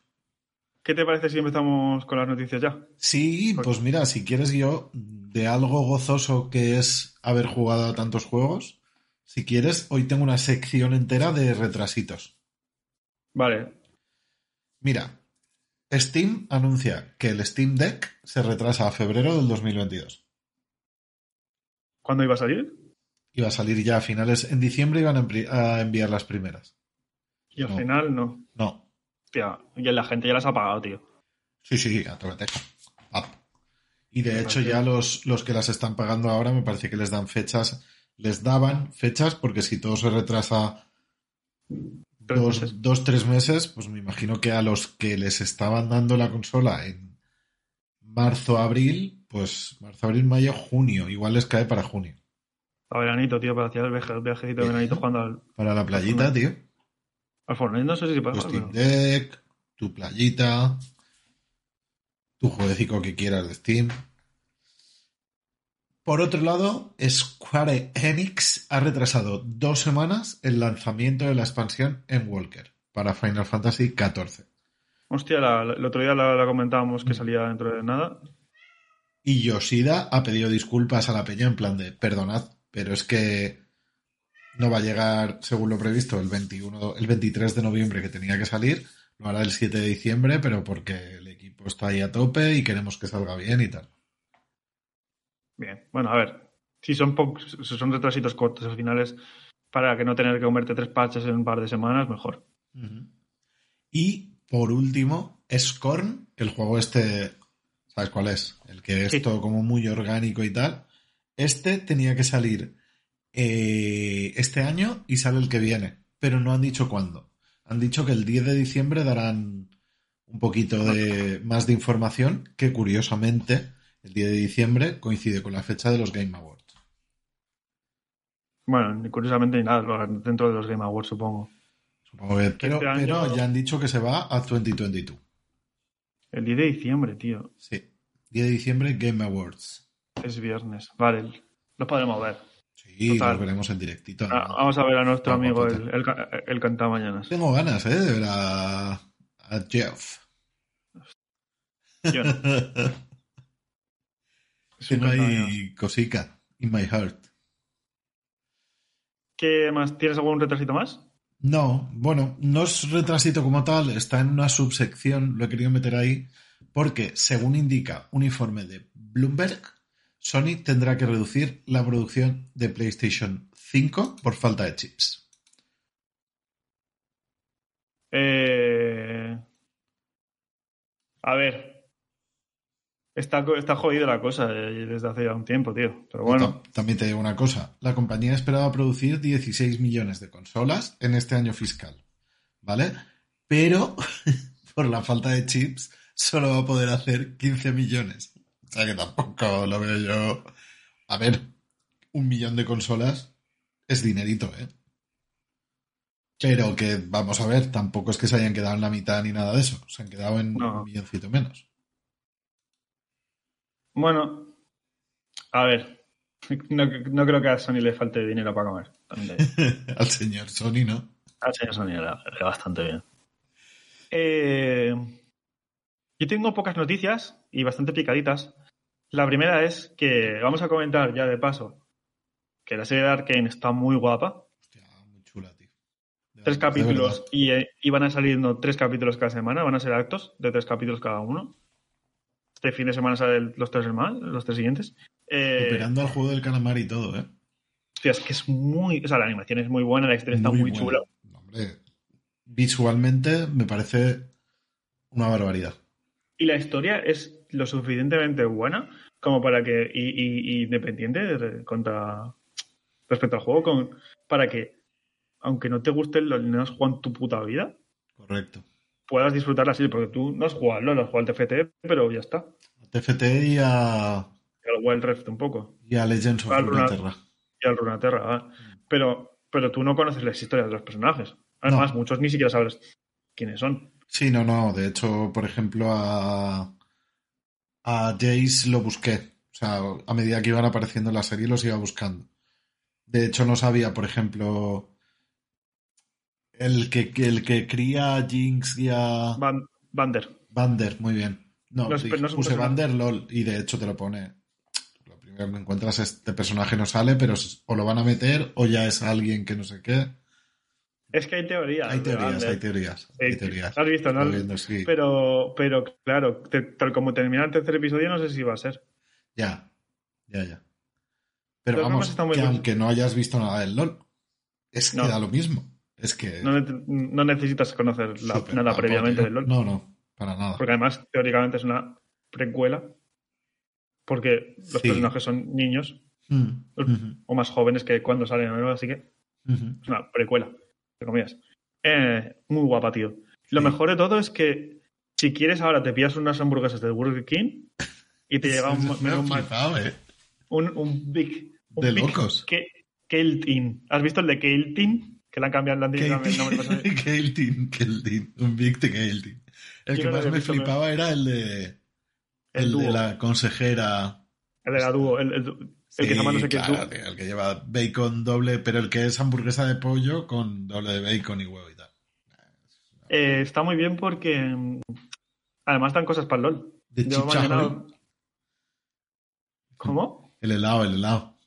¿Qué te parece si empezamos con las noticias ya? Sí, pues mira, si quieres yo, de algo gozoso que es haber jugado a tantos juegos, si quieres, hoy tengo una sección entera de retrasitos. Vale. Mira, Steam anuncia que el Steam Deck se retrasa a febrero del 2022. ¿Cuándo iba a salir? Iba a salir ya a finales, en diciembre iban a envi- a enviar las primeras. Y al No. final no. No, Hostia, y la gente ya las ha pagado, tío. sí, sí, a. Y de hecho ya los, los que las están pagando ahora me parece que les dan fechas, les daban fechas porque si todo se retrasa dos, meses. dos, tres meses, pues me imagino que a los que les estaban dando la consola en marzo, abril, pues marzo, abril, mayo, junio, igual les cae para junio. A veranito, tío, para hacer el viaje- el viajecito de veranito jugando al, Para la playita, tío. al Fortnite. No sé si Steam jugar, pero- Deck, tu playita, tu jueguecito que quieras de Steam. Por otro lado, Square Enix ha retrasado dos semanas el lanzamiento de la expansión en Walker para Final Fantasy XIV. Hostia, la- la- el otro día la, la comentábamos que salía dentro de nada. Y Yoshida ha pedido disculpas a la peña en plan de perdonad, pero es que no va a llegar según lo previsto el 21, el 23 de noviembre que tenía que salir, lo hará el 7 de diciembre, pero porque el equipo está ahí a tope y queremos que salga bien y tal. Bien, bueno, a ver. Si son, si son retrasitos cortos al final es para que no tener que comerte tres patches en un par de semanas, mejor. Y por último, Scorn, el juego este, ¿sabes cuál es? El que es Sí. todo como muy orgánico y tal. Este tenía que salir eh, este año y sale el que viene, pero no han dicho cuándo. Han dicho que el 10 de diciembre darán un poquito de <laughs> más de información, que curiosamente el 10 de diciembre coincide con la fecha de los Game Awards. Bueno, curiosamente ni nada, dentro de los Game Awards, supongo. Supongo que- pero, Este año- pero ya han dicho que se va a 2022. El 10 de diciembre, tío. Sí. 10 de diciembre Game Awards. Es viernes. Vale, lo podremos ver. Sí, Total. los veremos en directito. Ah. Vamos a ver a nuestro amigo el, el, el cantamañanas. Tengo ganas, ¿eh? De ver a, a Jeff. Yo no. <laughs> Cantamañanas. ahí cosica in my heart. ¿Qué más? ¿Tienes algún retrasito más? No, bueno, no es retrasito como tal, está en una subsección, lo he querido meter ahí, porque según indica un informe de Bloomberg, Sony tendrá que reducir la producción de PlayStation 5 por falta de chips. Eh... A ver. Está, está jodida la cosa eh, desde hace ya un tiempo, tío. Pero bueno, Ta- También te digo una cosa, la compañía esperaba producir 16 millones de consolas en este año fiscal, ¿vale? Pero <laughs> por la falta de chips solo va a poder hacer 15 millones. O sea que tampoco lo veo yo. A ver, un millón de consolas es dinerito, ¿eh? Pero que, vamos a ver, tampoco es que se hayan quedado en la mitad ni nada de eso. Se han quedado en No. un milloncito menos. Bueno. A ver. No, no creo que a Sony le falte dinero para comer. <laughs> Al señor Sony, ¿no? Al señor Sony le bastante bien. Eh, yo tengo pocas noticias y bastante picaditas. La primera es que vamos a comentar ya de paso que la serie de Arkane está muy guapa. Hostia, muy chula, tío. De Tres verdad, capítulos y, eh, y van a saliendo tres capítulos cada semana. Van a ser actos de tres capítulos cada uno. Este fin de semana salen los tres más, los tres siguientes. Eh, Superando al juego del calamar y todo, ¿eh? hostia, es que es muy. O sea, la animación es muy buena, la historia está muy, buena. chula. Hombre, visualmente me parece una barbaridad. Y la historia es lo suficientemente buena como para que. Y, y- y independiente de- contra. respecto al juego con, para que, aunque no te guste no has jugado en tu puta vida, Correcto. Puedas disfrutar la serie, porque tú no has jugado al LOL, has jugado al TFT, pero ya está. TFT y a, Y al Wild Rift un poco. y a Legends of Runeterra. Y al Runeterra, ah. pero, pero tú no conoces las historias de los personajes. Además, muchos ni siquiera sabes quiénes son. Sí, no, no. De hecho, por ejemplo, a, a Jace lo busqué. O sea, a medida que iban apareciendo en la serie los iba buscando. De hecho, no sabía, por ejemplo, el que, el que cría a Jinx y a Van, Vander. Vander, muy bien. No, No dije, no puse. Vander LOL y de hecho te lo pone. Lo primero que me encuentras es este personaje no sale, pero o lo van a meter o ya es alguien que no sé qué. Es que hay teorías. Hay teorías, hay teorías. Hay Eh, teorías. Has visto, ¿no? Estoy viendo, sí. Pero, pero claro, te- tal como termina el tercer episodio, no sé si va a ser. Ya, ya, ya. Pero Los vamos, que aunque no hayas visto nada del LOL, es que No. da lo mismo. Es que. No, ne- no necesitas conocer la- nada previamente del LOL. No, no, para nada. Porque además, teóricamente es una precuela. Porque los Sí. personajes son niños Mm, o más jóvenes que cuando salen en el así que es una precuela, entre comillas. Eh, muy guapa, tío. Lo Sí. mejor de todo es que si quieres ahora te pillas unas hamburguesas del Burger King y te <laughs> llega un me más- flipado, eh. un, un big un De big locos. Ke- Keltin. ¿Has visto el de Keltin? Que le han cambiado, le han dicho el nombre. pues, Keiltin, Keiltin, un Big de Keiltin. El Yo que no más me flipaba era el de. El El, de la consejera. El de la dúo. El, el- el que llama no sé qué claro, dúo. tío, el que lleva bacon doble, pero el que es hamburguesa de pollo con doble de bacon y huevo y tal. Eh, está muy bien porque mm, además dan cosas para el LOL. De Yo mañana- ¿Cómo? El helado, el helado.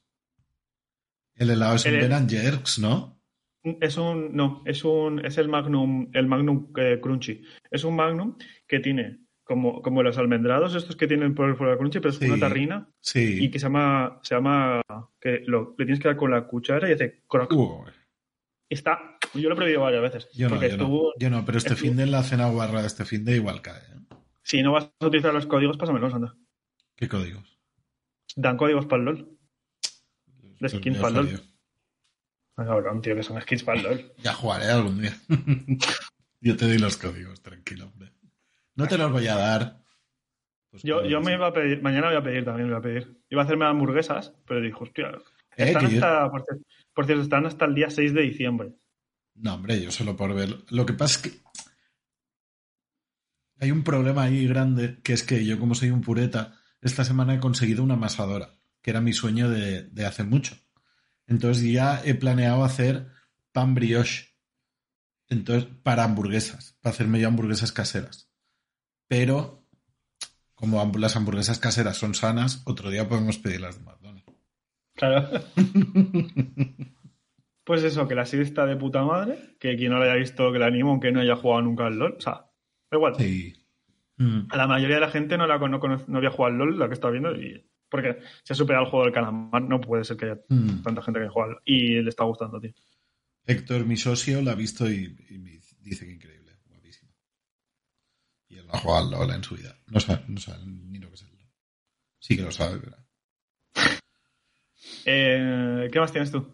El helado es un Ben Jerks, ¿no? Es un. No, es un. Es el Magnum. El Magnum eh, Crunchy. Es un Magnum que tiene como, como los almendrados, estos que tienen por fuera Crunchy, pero es Sí. una tarrina Sí. y que se llama. Se llama. que lo, le tienes que dar con la cuchara y hace croc. Uy, Está. Yo lo he prohibido varias veces. yo no, yo no. estuvo. Yo no, pero este estuvo- fin de en la cena guarra de este fin de igual cae. ¿eh? Si no vas a utilizar los códigos, pásamelos, anda. ¿Qué códigos? Dan códigos para el LOL. De skins para el LOL. Ah, cabrón, tío, que son skins para el LOL. <laughs> Ya jugaré algún día. <laughs> yo te doy los códigos, tranquilo, hombre. No te los voy a dar. Pues Yo, yo me iba a pedir, mañana voy a pedir también, voy a pedir. Iba a hacerme hamburguesas, pero dijo, hostia, Eh, están yo- hasta, por, cierto, por cierto, están hasta el día 6 de diciembre. No, hombre, yo solo por ver. Lo que pasa es que hay un problema ahí grande, que es que yo, como soy un pureta, esta semana he conseguido una amasadora, que era mi sueño de, de hace mucho. Entonces ya he planeado hacer pan brioche. Entonces, para hamburguesas, para hacerme yo hamburguesas caseras. Pero, como las hamburguesas caseras son sanas, otro día podemos pedirlas de McDonald's. Claro. <laughs> pues eso, que la serie está de puta madre, que quien no la haya visto, que la animo, aunque no haya jugado nunca al LOL. O sea, da igual. Sí. Mm. A la mayoría de la gente no, la, no, conoce- no había jugado al LOL, la que está viendo, y porque se ha superado el juego del calamar, no puede ser que haya Mm. tanta gente que juega. Y le está gustando, tío. Héctor, mi socio, la ha visto y, y me dice que increíble, guapísimo. Y él no ha jugado al LOL en su vida. No sabe, no sabe ni lo que es el LOL. Sí que lo sabe, pero... Eh, ¿Qué más tienes tú?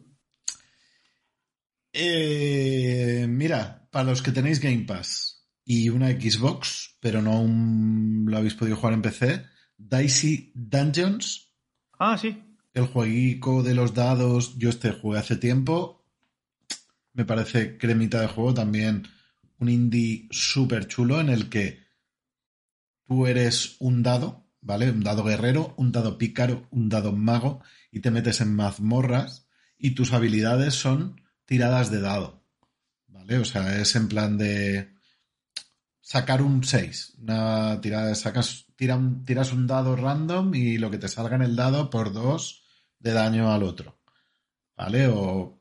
Eh, mira, para los que tenéis Game Pass y una Xbox, pero no un- lo habéis podido jugar en PC, Dicey Dungeons, Ah, sí. el jueguico de los dados, yo este jugué hace tiempo, me parece cremita de juego, también un indie súper chulo en el que tú eres un dado, ¿vale? Un dado guerrero, un dado pícaro, un dado mago, y te metes en mazmorras y tus habilidades son tiradas de dado, ¿vale? O sea, es en plan de sacar un 6, una tirada, sacas, tira un- tiras un dado random y lo que te salga en el dado por 2 de daño al otro, ¿vale? O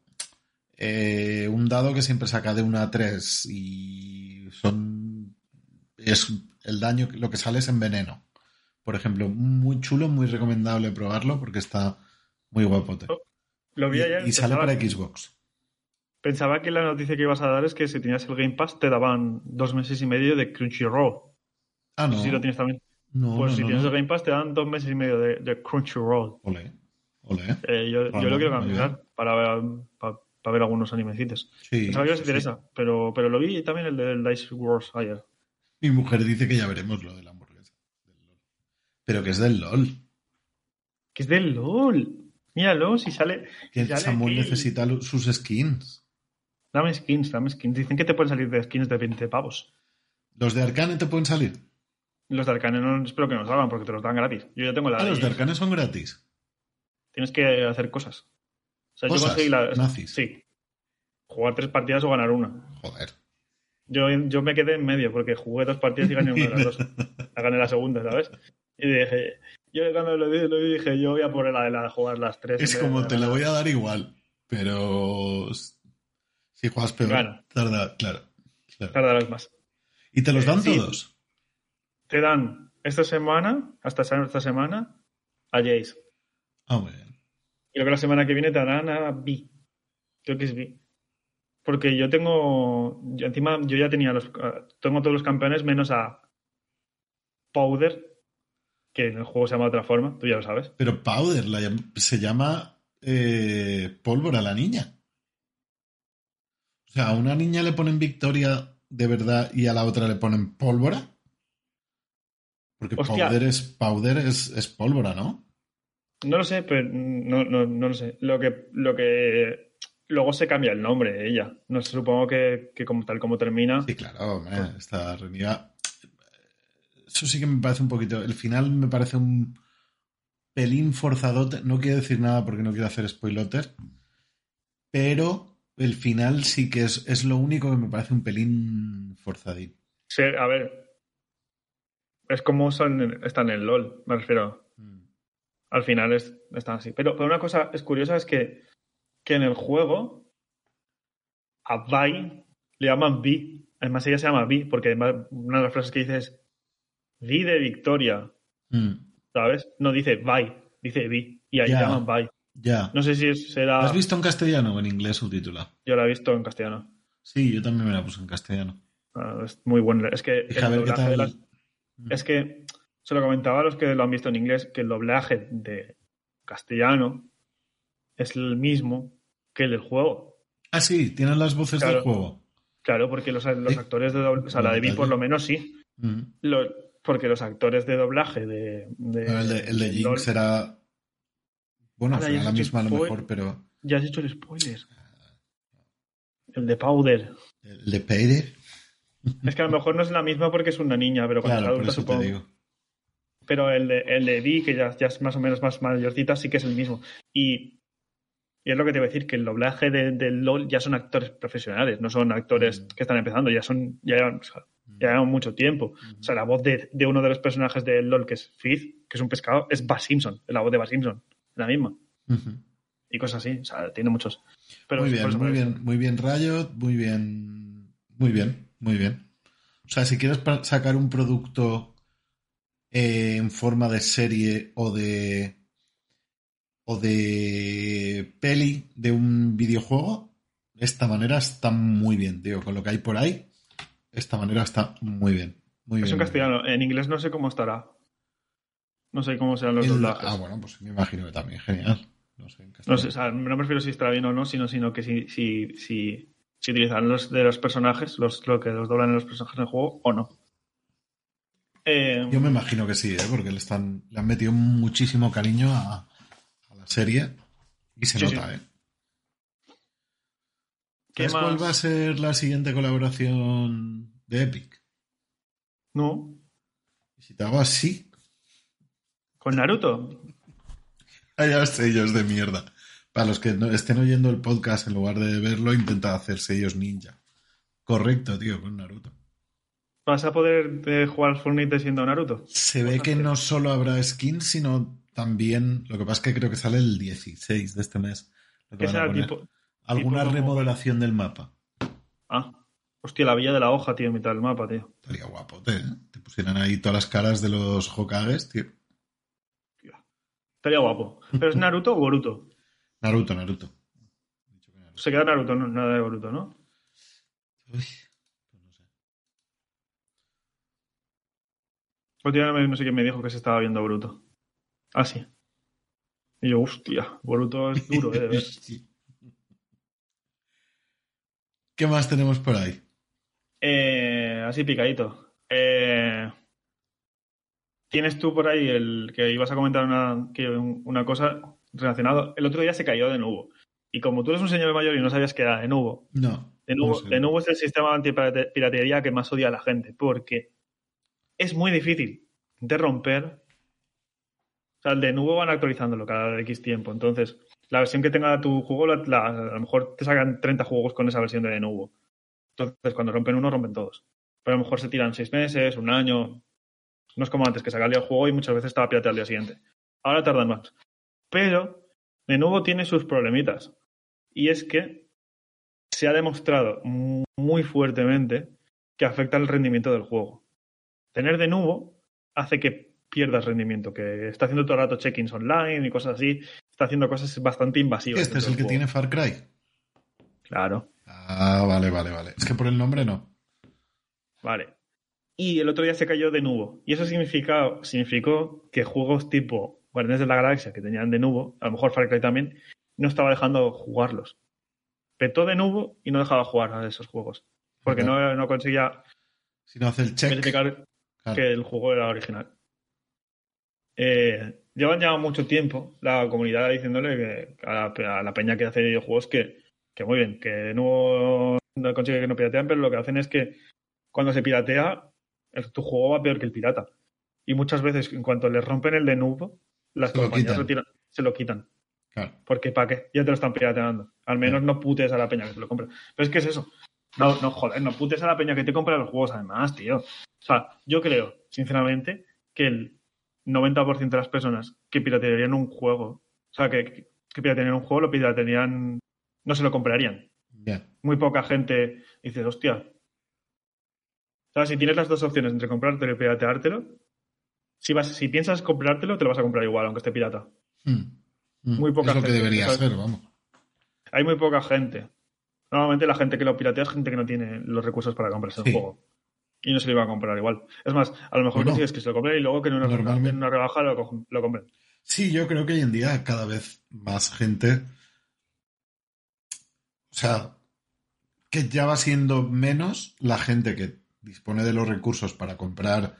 eh, un dado que siempre saca de 1 a 3 y son es el daño lo que sale es en veneno por ejemplo muy chulo muy recomendable probarlo porque está muy guapote Lo vi y, ayer. y sale pensaba, para Xbox pensaba que la noticia que ibas a dar es que si tenías el Game Pass te daban dos meses y medio de Crunchyroll. ah no Si lo tienes también. No Pues no, si no, tienes el Game Pass te dan dos meses y medio de, de Crunchyroll. Ole. Ole, ¿eh? Yo, yo lo quiero cambiar para ver, para, para ver algunos animecitos. Sí, Pensaba que os sí, interesa, pero, pero lo vi también el del Dice Wars ayer. Mi mujer dice que ya veremos lo de la hamburguesa. del LOL. Pero que es del LOL. Que es del LOL. Míralo, si sale. Que si sale Samuel necesita sus skins. Dame skins, dame skins. Dicen que te pueden salir de skins de 20 pavos. ¿Los de Arcane te pueden salir? Los de Arcane no espero que nos salgan porque te los dan gratis. Yo ya tengo la Ah, los de. Arcane son gratis. Tienes que hacer cosas. O sea, yo ¿Cosas? conseguí la. Nazis. Sí. Jugar tres partidas o ganar una. Joder. Yo, yo me quedé en medio porque jugué dos partidas y gané una de las dos. La <laughs> gané la segunda, ¿sabes? Y dije, yo cuando lo dije, lo dije, yo voy a por la de la de jugar las tres. Es como te la voy a dar igual. Pero si juegas peor, Claro. tarda, claro. claro. Tardarás más. ¿Y te los Eh, dan sí. Te dan esta semana, hasta esta semana, a Jace. Ah, muy bien. Y luego la semana que viene te darán a B. Creo que es B. Porque yo tengo. yo encima, yo ya tenía los. ah, Tengo todos los campeones menos a Powder, que en el juego se llama de otra forma, tú ya lo sabes. Pero Powder la se llama eh, pólvora la niña. O sea, a una niña le ponen victoria de verdad y a la otra le ponen pólvora. Porque Hostia. powder es powder es, es pólvora, ¿no? No lo sé, pero no, no, no lo sé. Lo que, lo que luego se cambia el nombre de ella. No sé, supongo que, que como tal como termina. Sí, claro, hombre, está reunida. Eso sí que me parece un poquito. El final me parece un pelín forzadote. No quiero decir nada porque no quiero hacer spoiloter. Pero el final sí que es, es lo único que me parece un pelín forzadín. Sí, a ver. Es como son, están en LOL, me refiero. Al final es, están así. Pero, pero una cosa es curiosa es que, que en el juego a Vi le llaman Vi. Además ella se llama Vi porque además una de las frases que dice es Vi de victoria, Mm, ¿sabes? No dice Vi, dice Vi. Y ahí Ya. llaman Vi. ya. No sé si es- ¿Lo será... has visto en castellano o en inglés subtitulado? Yo la he visto en castellano. Sí, yo también me la puse en castellano. Ah, es muy bueno. Es que ver qué de. Es que se lo comentaba a los que lo han visto en inglés, que el doblaje de castellano es el mismo que el del juego. Ah, sí, tienen las voces Claro. del juego. Claro, porque los, los Sí. actores de doblaje, o sea, la de Vi por lo menos sí. Mm. Porque los actores de doblaje de... el de, el de Jinx será. Bueno, será la misma a lo mejor, pero. Ya has hecho el spoiler. El de Powder. El de Peire. <laughs> Es que a lo mejor no es la misma porque es una niña, pero cuando Claro, es por adulta eso supongo. te digo. Pero el de, el de que ya, ya es más o menos más mayorcita, sí que es el mismo. Y, y es lo que te voy a decir, que el doblaje de, del LOL ya son actores profesionales, no son actores Mm. que están empezando, ya son, ya llevan, o sea, ya llevan mucho tiempo. O sea, la voz de, de uno de los personajes del LOL, que es Fizz, que es un pescado, es Bart Simpson, es la voz de Bart Simpson, la misma. Y cosas así, o sea, tiene muchos. Pero muy bien, muy bien, muy bien, Riot, muy bien, muy bien, muy bien. O sea, si quieres sacar un producto eh, en forma de serie o de o de peli de un videojuego, esta manera está muy bien, tío. Con lo que hay por ahí, esta manera está muy bien. Muy Es bien, en castellano, en inglés no sé cómo estará. No sé cómo serán los doblajes. ah, bueno, pues me imagino que también, genial. No sé, en No sé, o sea, no me refiero si estará bien o no, sino, sino que si, si, si, si utilizan los de los personajes, los, lo que los doblan en los personajes del juego o no. Eh, Yo me imagino que sí, ¿eh? porque le, están, le han metido muchísimo cariño a, a la serie y se Sí, nota, sí. ¿eh? ¿Qué ¿Sabes cuál más? va a ser la siguiente colaboración de Epic? No, si te hago así, con Naruto. sellos de mierda. Para los que no estén oyendo el podcast en lugar de verlo, intenta hacer sellos ninja. Correcto, tío, con Naruto. ¿Vas a poder eh, jugar Fortnite siendo Naruto? Se ve que no solo habrá skins, sino también. Lo que pasa es que creo que sale el 16 de este mes. lo que ¿Qué van a será poner. tipo? Alguna tipo como- remodelación del mapa. Ah, hostia, la villa de la hoja, tío, en mitad del mapa, tío. Estaría guapo, ¿eh? Te pusieran ahí todas las caras de los Hokages, tío. Estaría guapo. ¿Pero es Naruto o Boruto? Naruto, Naruto. Se queda Naruto, no, nada de Boruto, ¿no? Uy, pues no sé. Últimamente no sé quién me dijo que se estaba viendo Boruto. Ah, sí. Y yo, hostia, Boruto es duro, ¿eh? de ver. <laughs> Sí. ¿Qué más tenemos por ahí? Eh, así picadito. Eh, Tienes tú por ahí el que ibas a comentar una, que una cosa relacionada. El otro día se cayó de nuevo. Y como tú eres un señor mayor y no sabías que era de nuevo, No. de nuevo, no sé. de nuevo es el sistema antipiratería que más odia a la gente, porque es muy difícil de romper. O sea, el de nuevo van actualizándolo cada X tiempo. Entonces, la versión que tenga tu juego, la- la- a lo mejor te sacan 30 juegos con esa versión de de nuevo. Entonces, cuando rompen uno, rompen todos. Pero a lo mejor se tiran seis meses, un año. No es como antes, que sacaría el juego y muchas veces estaba pirateado al día siguiente. Ahora tardan más. Pero, de nuevo, tiene sus problemitas. Y es que se ha demostrado muy fuertemente que afecta el rendimiento del juego. Tener de nuevo hace que pierdas rendimiento, que está haciendo todo el rato check-ins online y cosas así, está haciendo cosas bastante invasivas. Este es el que tiene. Far Cry. Claro, Ah, vale, vale, vale. Es que por el nombre no. vale. Y el otro día se cayó de nuevo. Y eso significó que juegos tipo Guardianes de la Galaxia, que tenían de nuevo, a lo mejor Far Cry también, no estaba dejando jugarlos. Petó de nuevo y no dejaba jugar a esos juegos. Porque no, no conseguía Si no hace el check. verificar claro. que el juego era original. Eh, llevan ya mucho tiempo la comunidad diciéndole que a la, a la peña que hace videojuegos que, que muy bien, que de nuevo no consigue que no piratean, pero lo que hacen es que cuando se piratea, el- tu juego va peor que el pirata. Y muchas veces, en cuanto les rompen el de nuevo, las Se compañías se lo quitan. Claro. Porque ¿para qué? Ya te lo están pirateando. Al menos no putes a la peña que te lo compra. Pero es que es eso. No, no, joder, no putes a la peña que te compra los juegos además, tío. O sea, yo creo, sinceramente, que el 90% de las personas que piratearían un juego, o sea, que, que piratearían un juego, lo piratearían, no se lo comprarían. Muy poca gente dice, hostia. O sea, si tienes las dos opciones entre comprártelo y pirateártelo, si, vas, si piensas comprártelo, te lo vas a comprar igual, aunque esté pirata. Mm. Mm. Muy poca Es lo que debería ¿sabes? ser, vamos. Hay muy poca gente. Normalmente la gente que lo piratea es gente que no tiene los recursos para comprarse Sí. el juego. Y no se lo iba a comprar igual. Es más, a lo mejor Bueno. consigues que se lo compren y luego que en una, Normalmente- en una rebaja lo, lo compren. Sí, yo creo que hoy en día cada vez más gente. O sea, que ya va siendo menos la gente que dispone de los recursos para comprar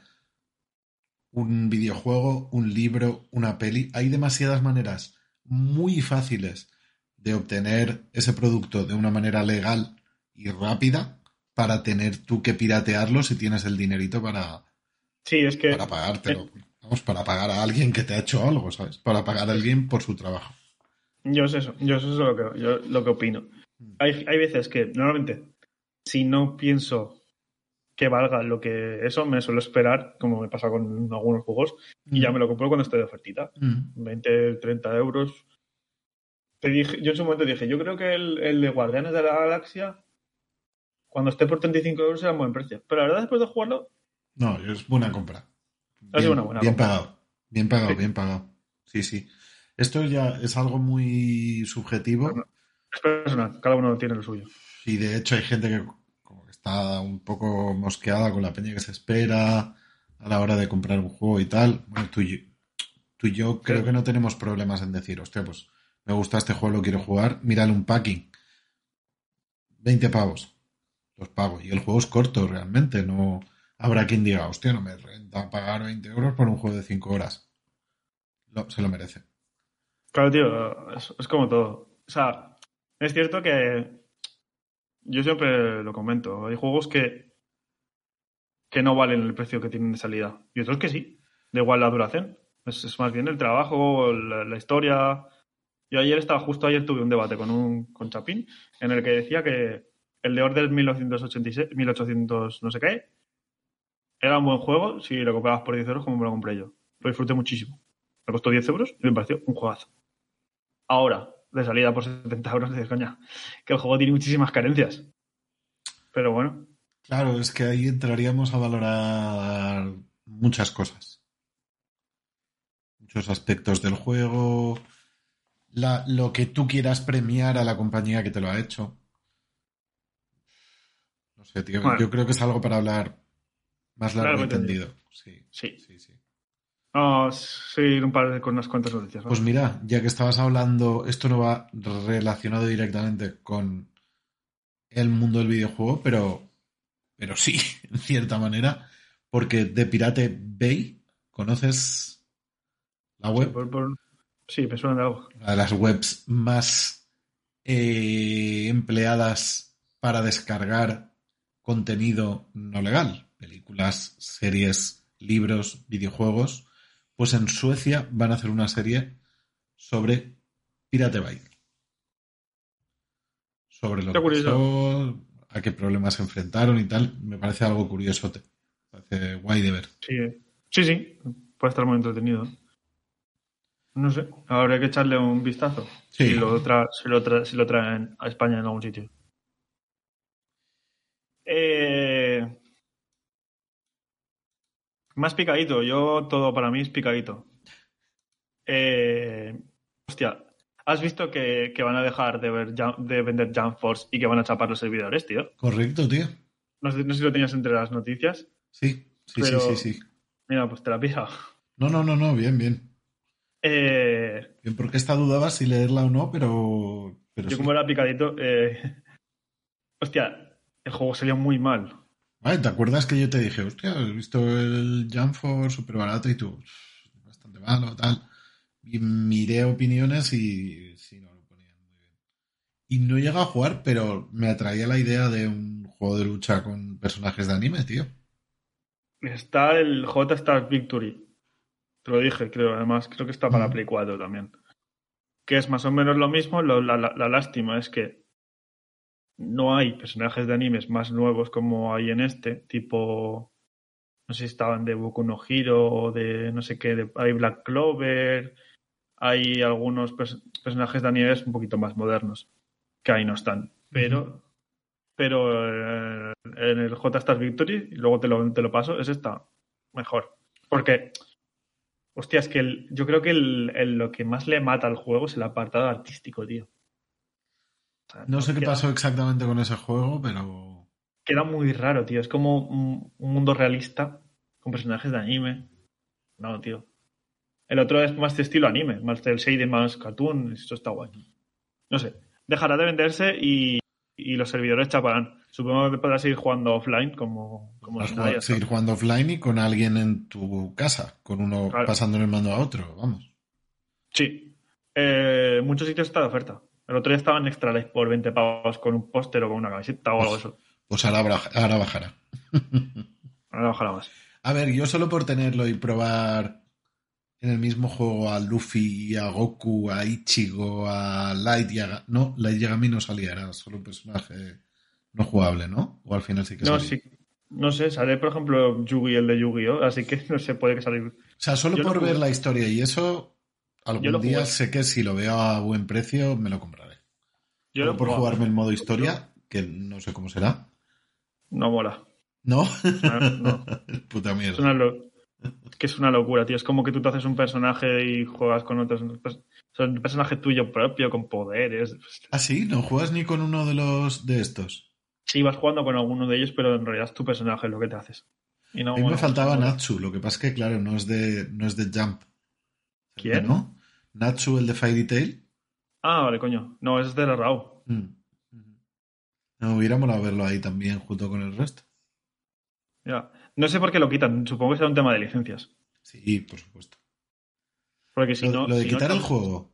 un videojuego, un libro, una peli. Hay demasiadas maneras muy fáciles de obtener ese producto de una manera legal y rápida para tener tú que piratearlo si tienes el dinerito para, Sí, es que para pagártelo. Vamos, para pagar a alguien que te ha hecho algo, ¿sabes? Para pagar a alguien por su trabajo. yo es eso. Yo eso es lo que, yo lo que opino. Mm. Hay, hay veces que, normalmente, si no pienso que valga lo que eso, me suelo esperar, como me pasa con algunos juegos, y ya me lo compro cuando esté de ofertita. Mm. 20, 30 euros. Te dije, yo en su momento dije, yo creo que el, el de Guardianes de la Galaxia, cuando esté por 35 euros, será un buen precio. Pero la verdad, después de jugarlo, No, es buena compra. Ha sido Bien, una buena bien compra. pagado. Bien pagado, Sí. bien pagado. Sí, sí. Esto ya es algo muy subjetivo es personal, cada uno tiene lo suyo. y de hecho hay gente que está un poco mosqueada con la peña que se espera a la hora de comprar un juego y tal. Bueno, tú y yo, tú y yo creo que no tenemos problemas en decir, hostia, pues me gusta este juego, lo quiero jugar, mírale un packing. 20 pavos. Los pago. Y el juego es corto realmente, no habrá quien diga, hostia, no me renta pagar 20 euros por un juego de 5 horas. No, se lo merece. Claro, tío, es, es como todo. O sea, es cierto que yo siempre lo comento. Hay juegos que, que no valen el precio que tienen de salida. Y otros que sí. Da igual la duración. Es, más bien el trabajo, la, la historia. Yo ayer estaba, justo ayer tuve un debate con un con Chapín en el que decía que el de Order 1986, 1800 no sé qué, era un buen juego si lo comprabas por 10 euros como me lo compré yo. Lo disfruté muchísimo. Me costó 10 euros y me pareció un juegazo. Ahora, de salida por 70 euros, dices, coña, que el juego tiene muchísimas carencias. Pero bueno, Claro, es que ahí entraríamos a valorar muchas cosas. Muchos aspectos del juego, la- lo que tú quieras premiar a la compañía que te lo ha hecho. No sé, tío, Bueno. yo creo que es algo para hablar más largo Largo y y tendido. tendido. Sí, Sí. sí, sí. Sí, un par de, con unas cuantas noticias. ¿no? Pues mira, ya que estabas hablando, esto no va relacionado directamente con el mundo del videojuego, pero, pero sí, <laughs> en cierta manera, porque de Pirate Bay, ¿conoces la web? Por- por- sí, me suena de algo. Una de las webs más eh, empleadas para descargar contenido no legal, películas, series, libros, videojuegos, pues en Suecia van a hacer una serie sobre Pirate Bay. Sobre lo Qué que pasó, a qué problemas se enfrentaron y tal. Me parece algo curioso. Me parece guay de ver. Sí, sí, sí, puede estar muy entretenido. No sé, habrá que echarle un vistazo. Sí. Si, lo tra- si, lo tra- si lo traen a España en algún sitio. Eh, Más picadito, yo todo para mí es picadito. Eh, Hostia, ¿has visto que, que van a dejar de, ver, de vender Jump Force y que van a chapar los servidores, tío? Correcto, tío. No sé, no sé si lo tenías entre las noticias. Sí, sí, Pero- sí, sí, sí. Mira, pues te la pisa. No, no, no, no, bien, bien. Eh, Bien, porque esta dudaba si leerla o no, pero. pero yo sí. como era picadito, eh, <laughs> hostia, el juego salió muy mal. Vale, ¿te acuerdas que yo te dije, hostia, he visto el Jump Force súper barato y tú, bastante malo, tal? Y miré opiniones y sí, no lo ponían muy bien. Y no llega a jugar, pero me atraía la idea de un juego de lucha con personajes de anime, tío. Está el J-Star Victory. Te lo dije, creo, además, creo que está para. Play 4 también. Que es más o menos lo mismo. la, la- la lástima es que no hay personajes de animes más nuevos como hay en este, tipo. No sé si estaban de Boku no Hero o de no sé qué, de, hay Black Clover, hay algunos pers- personajes de animes un poquito más modernos, que ahí no están. Pero, pero eh, en el J-Star Victory, y luego te lo, te lo paso, es esta mejor. Porque, hostia, es que el- yo creo que el- el- lo que más le mata al juego es el apartado artístico, tío. No sé qué queda- pasó exactamente con ese juego, pero. Queda muy raro, tío. Es como un, un mundo realista con personajes de anime. No, tío. El otro es más de estilo anime, más del shade, más cartoon. Esto está guay. No sé. Dejará de venderse y, y los servidores chaparán. Supongo que podrás seguir jugando offline como, como Vas si jugar- seguir jugando offline y con alguien en tu casa, con uno Claro. pasando el mando a otro, vamos. Sí. Eh, muchos sitios está de oferta. El otro día estaba en Extra Life por 20 pavos con un póster o con una camiseta o algo de eso. Pues ahora, ahora bajará. <laughs> Ahora bajará más. A ver, yo solo por tenerlo y probar en el mismo juego a Luffy, a Goku, a Ichigo, a Light y a... No, Light Yagami no salía, era solo un personaje no jugable, ¿no? O al final sí que No, salía. sí. No sé, sale por ejemplo Yugi, el de Yu-Gi-Oh! Así que <laughs> no se puede que salir. O sea, solo Yo por ver la historia y eso, algún día jugué. sé que si lo veo a buen precio me lo compraré. Yo lo por jugarme el modo historia, que no sé cómo será. No mola. ¿No? No, no. <laughs> Puta Es mierda. una lo- es que es una locura, tío. Es como que tú te haces un personaje y juegas con otros. o sea, un personaje tuyo propio, con poderes. Ah, sí, no juegas ni con uno de los de estos. Sí, vas jugando con alguno de ellos, pero en realidad es tu personaje lo que te haces. Y no, A mí me faltaba no. Natsu, lo que pasa es que, claro, no es de, no es de Jump. ¿Quién? ¿No? Natsu, el de Fairy Tail. Ah, vale, coño. No, es de la Raw. Mm. No hubiera molado verlo ahí también junto con el resto. Ya. No sé por qué lo quitan. Supongo que será un tema de licencias. Sí, por supuesto. Porque si lo, no. lo de si no- quitar el juego.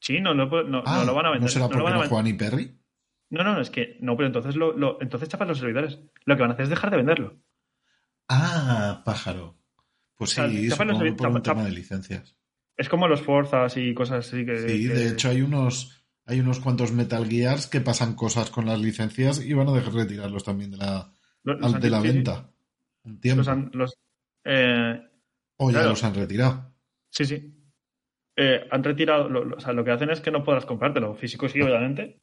Sí, no, lo- no, Ah, no lo van a vender. será no lo porque no ven- juega ni Perry. No, no, es que no, pero entonces lo, lo- entonces chapan los servidores. Lo que van a hacer es dejar de venderlo. Ah, pájaro. Pues sí, sea, por un tema de licencias. Es como los Forzas y cosas así que. Sí, que- de hecho hay unos hay unos cuantos Metal Gears que pasan cosas con las licencias y van a dejar de retirarlos también de la, los- los de la venta. Un tiempo. Los han- los- eh, o ya claro. los han retirado. sí, sí. Eh, han retirado. lo- lo- o sea, lo que hacen es que no podrás comprártelo. Físico sí, obviamente.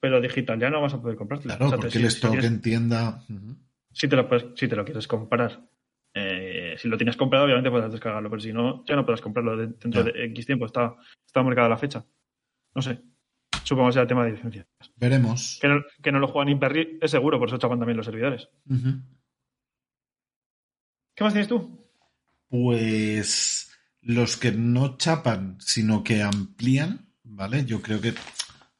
Pero digital ya no vas a poder comprártelo. Claro, O sea, te- porque si- el si stock tienes- en tienda. Ujú. si te lo, puedes- si te lo quieres comprar. eh, si lo tienes comprado, obviamente podrás descargarlo, pero si no, ya no podrás comprarlo de- dentro Ya. de X tiempo. Está, está marcada la fecha. No sé. Supongo que sea el tema de licencias. Veremos. Que no, que no lo juega ni Perry es seguro, por eso chapan también los servidores. ¿Qué más tienes tú? Pues los que no chapan, sino que amplían, ¿vale? Yo creo que,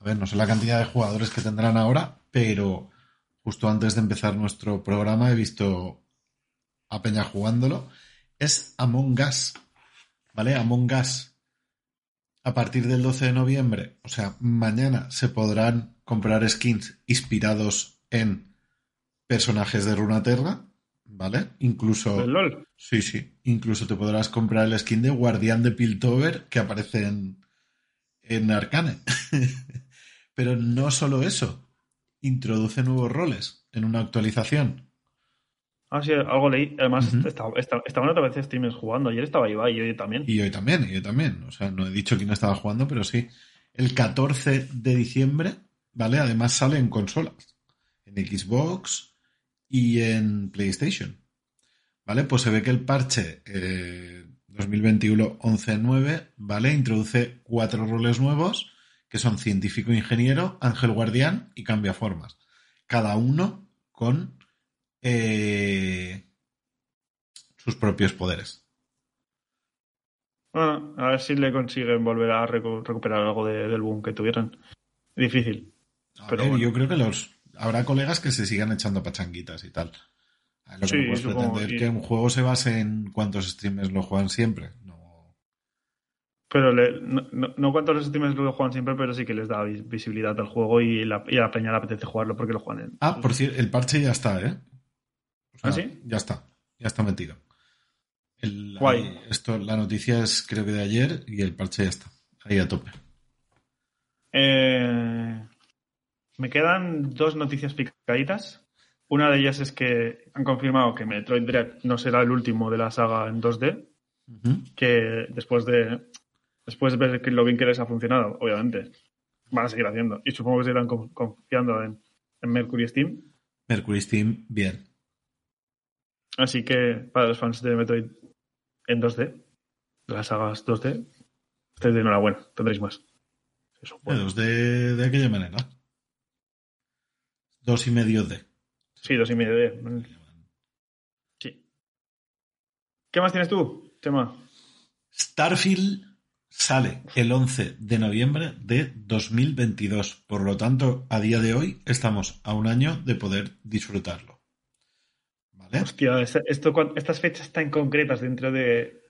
a ver, no sé la cantidad de jugadores que tendrán ahora, pero justo antes de empezar nuestro programa he visto a Peña jugándolo. Es Among Us, ¿vale? Among Us. A partir del 12 de noviembre, o sea, mañana se podrán comprar skins inspirados en personajes de Runaterra, ¿vale? Incluso... Sí, sí. Incluso te podrás comprar el skin de Guardián de Piltover que aparece en, en Arcane. <laughs> Pero no solo eso. Introduce nuevos roles en una actualización. Ah, sí, algo leí. Además, estaba, estaba, estaban otra vez streamers jugando. Ayer estaba Ibai y hoy también. Y hoy también, y hoy también. O sea, no he dicho quién estaba jugando, pero sí. El 14 de diciembre, ¿vale? Además sale en consolas. En Xbox y en PlayStation. ¿Vale? Pues se ve que el parche eh, 2021 11.9, ¿vale? Introduce cuatro roles nuevos, que son científico ingeniero, ángel guardián y cambia formas. Cada uno con eh, sus propios poderes. Bueno, a ver si le consiguen volver a recu- recuperar algo de- del boom que tuvieron. Difícil. A Pero ver, bueno. yo creo que los habrá colegas que se sigan echando pachanguitas y tal. Lo que Sí, puedes pretender y- que un juego se base en cuántos streamers lo juegan siempre. No. Pero le- no, no, no cuanto los streamers lo juegan siempre, pero sí que les da vis- visibilidad al juego y, la, y a la peña le apetece jugarlo porque lo juegan en. Ah, por cierto, el parche ya está, ¿eh? O sea, ¿Ah, sí? Ya está, ya está metido. El- Guay. esto, la noticia es creo que de ayer y el parche ya está. Ahí a tope. Eh, me quedan dos noticias picaditas. Una de ellas es que han confirmado que Metroid Dread no será el último de la saga en 2D, Ujú. que después de después de ver que lo bien que les ha funcionado, obviamente, van a seguir haciendo. Y supongo que seguirán con- confiando en, en Mercury Steam. Mercury Steam, bien. Así que para los fans de Metroid en 2D, de las sagas 2D, estáis de enhorabuena, tendréis más. Eso, bueno. Dos de, de aquella manera. Dos y medio de. Sí, dos y medio de. Sí. ¿Qué más tienes tú, Chema? Starfield sale el 11 de noviembre de 2022. Por lo tanto, a día de hoy estamos a un año de poder disfrutarlo. ¿Vale? Hostia, esto, estas fechas tan concretas dentro de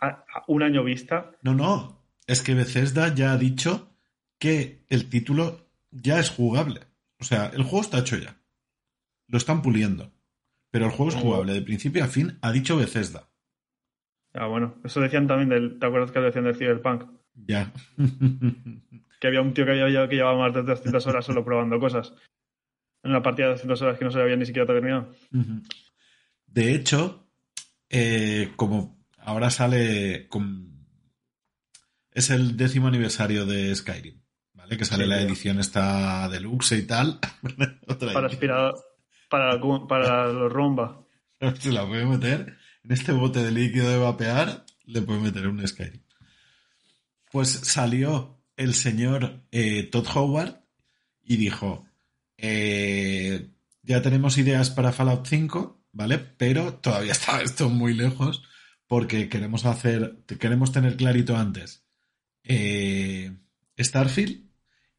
a- a un año vista. No, no. Es que Bethesda ya ha dicho que el título ya es jugable. O sea, el juego está hecho ya. Lo están puliendo. Pero el juego es jugable de principio a fin, ha dicho Bethesda. Ah, bueno, eso decían también del. ¿Te acuerdas que decían del Cyberpunk? Ya. <laughs> Que había un tío que, había, que llevaba más de 200 horas solo probando cosas. En una partida de 200 horas que no se había ni siquiera terminado. Ujú. De hecho, eh, como ahora sale con... Es el décimo aniversario de Skyrim, ¿vale? Que sale Sí, la tío. edición esta deluxe y tal. <laughs> Para aspirar. Para, para los rumba. <laughs> Se la puede meter en este bote de líquido de vapear, le puede meter un Skyrim. Pues salió el señor eh, Todd Howard y dijo, eh, ya tenemos ideas para Fallout 5, ¿vale? Pero todavía está <laughs> esto muy lejos porque queremos hacer, queremos tener clarito antes eh, Starfield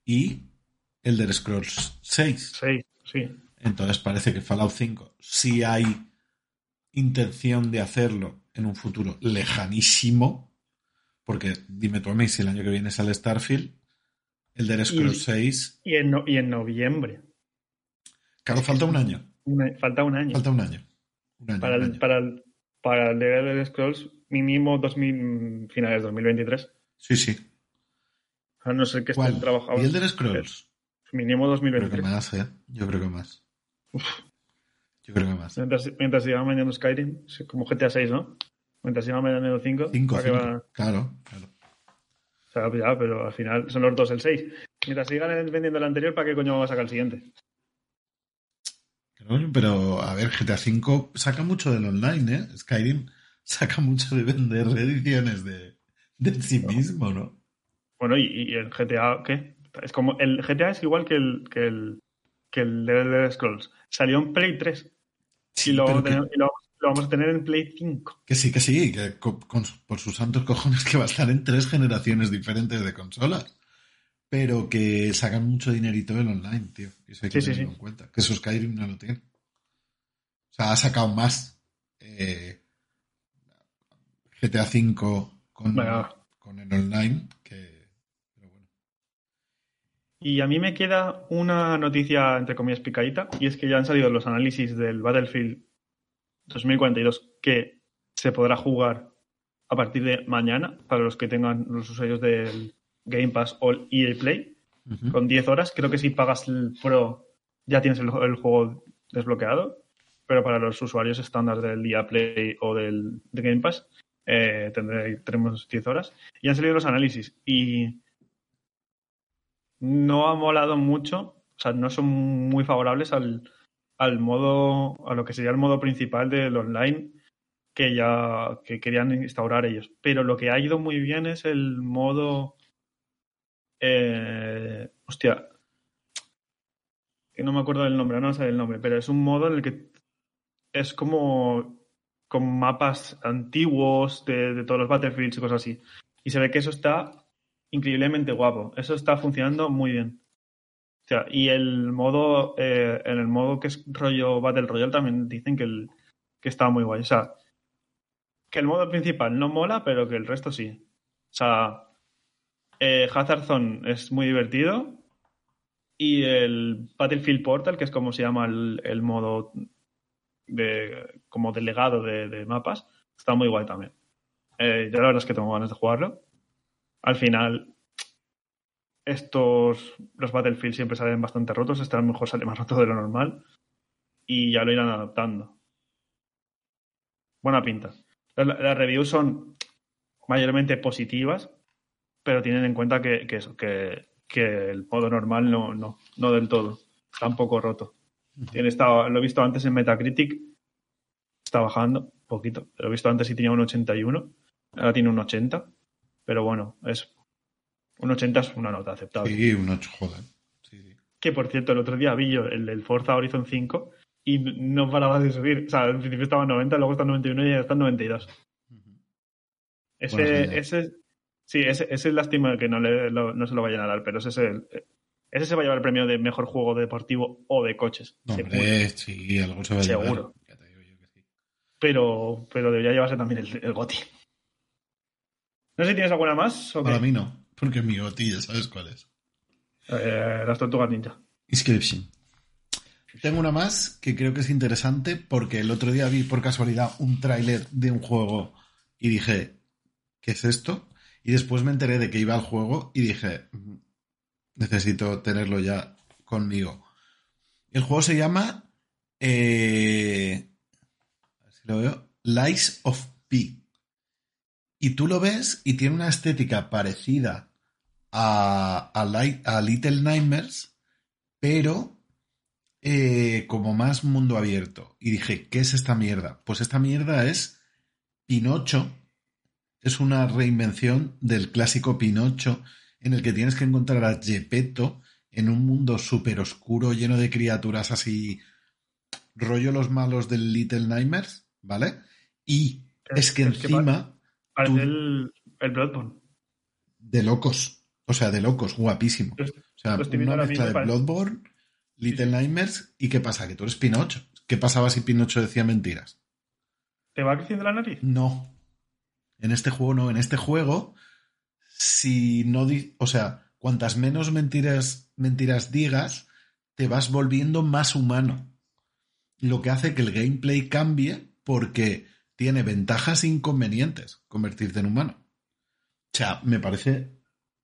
y Elder Scrolls 6. Sí, sí. Entonces parece que Fallout 5 sí hay intención de hacerlo en un futuro lejanísimo, porque dime tú a mí si el año que viene sale Starfield, el de Scrolls Y- 6, Y en, no- y en noviembre. claro, falta un año, Una- falta un año. falta un año. Un año, para, un el, año. para, el, para el de Elder Scrolls, mínimo 2000, finales de 2023. Sí, sí. A no ser que ¿Cuál? estén trabajando. ¿Y el de Scrolls? Mínimo Creo que 2023. más, ¿eh? Yo creo que más. Yo creo que más. Mientras, mientras sigan vendiendo Skyrim, como GTA 6, ¿no? Mientras sigan vendiendo 5. 5, ¿para qué va? Claro, claro. O sea, ya, pero al final son los dos el 6. Mientras sigan vendiendo el anterior, ¿para qué coño vamos a sacar el siguiente? Pero, a ver, GTA V saca mucho del online, ¿eh? Skyrim saca mucho de vender ediciones de, de sí mismo, ¿no? Bueno, y, y el GTA, ¿qué? Es como, el GTA es igual que el, que el, que el de Scrolls. Salió en Play 3. Sí, y luego, pero que- tenemos- y luego- lo vamos a tener en Play 5. Que sí, que sí, que con- por sus santos cojones que va a estar en tres generaciones diferentes de consolas. Pero que sacan mucho dinerito del online, tío. Eso hay que Sí, tenerlo sí. en cuenta. Que eso Skyrim no lo tiene. O sea, ha sacado más eh, GTA V con, Bueno. con el online que... Pero bueno. Y a mí me queda una noticia, entre comillas, picadita, y es que ya han salido los análisis del Battlefield 2042 que se podrá jugar a partir de mañana para los que tengan los usuarios del Game Pass o el EA Play, con 10 horas. Creo que si pagas el Pro ya tienes el, el juego desbloqueado, pero para los usuarios estándar del EA Play o del de Game Pass eh, tendré, tenemos 10 horas. Y han salido los análisis y no ha molado mucho, o sea, no son muy favorables al, al modo, a lo que sería el modo principal del online que ya que querían instaurar ellos. Pero lo que ha ido muy bien es el modo, eh, hostia, que no me acuerdo del nombre, no sé el nombre, pero es un modo en el que es como con mapas antiguos de, de todos los Battlefields y cosas así. Y se ve que eso está increíblemente guapo. Eso está funcionando muy bien. O sea, y el modo, eh, en el modo que es rollo Battle Royale también dicen que, el, que está muy guay. O sea, que el modo principal no mola, pero que el resto sí. O sea, eh, Hazard Zone es muy divertido. Y el Battlefield Portal, que es como se llama el, modo de, como delegado de, mapas, está muy guay también. Eh, yo la verdad es que tengo ganas de jugarlo. Al final, estos, los Battlefield siempre salen bastante rotos, este a lo mejor sale más roto de lo normal y ya lo irán adaptando. Buena pinta. Las reviews son mayormente positivas, pero tienen en cuenta que, que eso, que, que el modo normal no, no, no del todo. Está un poco roto. Tiene estado, lo he visto antes en Metacritic, está bajando un poquito. Lo he visto antes y tenía un 81, ahora tiene un 80, pero bueno, es un 80 es una nota aceptable. Sí, un 8, joder. Sí, sí. Que por cierto, el otro día vi yo el del Forza Horizon 5 y no paraba de subir. O sea, al principio estaba en 90, luego está en 91 y ya está en 92. Ese, ese, sí, ese, ese es lástima que no, le, lo- no se lo vayan a dar, pero ese es el, ese se va a llevar el premio de mejor juego deportivo o de coches. No, hombre, sí, algo se va a Seguro. Ya te digo yo que sí. Pero, pero debería llevarse también el, el GOTI. No sé si tienes alguna más o qué? Para mí no, porque mi goti ya sabes cuál es. Eh, las tortugas ninja. Inscription. Tengo una más que creo que es interesante porque el otro día vi por casualidad un tráiler de un juego y dije, ¿qué es esto? Y después me enteré de que iba al juego y dije, "Mm, necesito tenerlo ya conmigo. El juego se llama, eh, lo veo, Lies of P. Y tú lo ves y tiene una estética parecida a, a Little Nightmares, pero eh, como más mundo abierto. Y dije, ¿qué es esta mierda? Pues esta mierda es Pinocho. Es una reinvención del clásico Pinocho en el que tienes que encontrar a Gepetto en un mundo súper oscuro lleno de criaturas así rollo los malos del Little Nightmares, ¿vale? Y es que Es que encima Parece tú- el, el Bloodborne. de locos, o sea, de locos, guapísimo. O sea, una mezcla de parece. Bloodborne, Little Nightmares y ¿qué pasa? Que tú eres Pinocho. ¿Qué pasaba si Pinocho decía mentiras? ¿Te va creciendo la nariz? No. En este juego no. En este juego, si no... O sea, cuantas menos mentiras, mentiras digas, te vas volviendo más humano. Lo que hace que el gameplay cambie porque tiene ventajas e inconvenientes convertirte en humano. O sea, me parece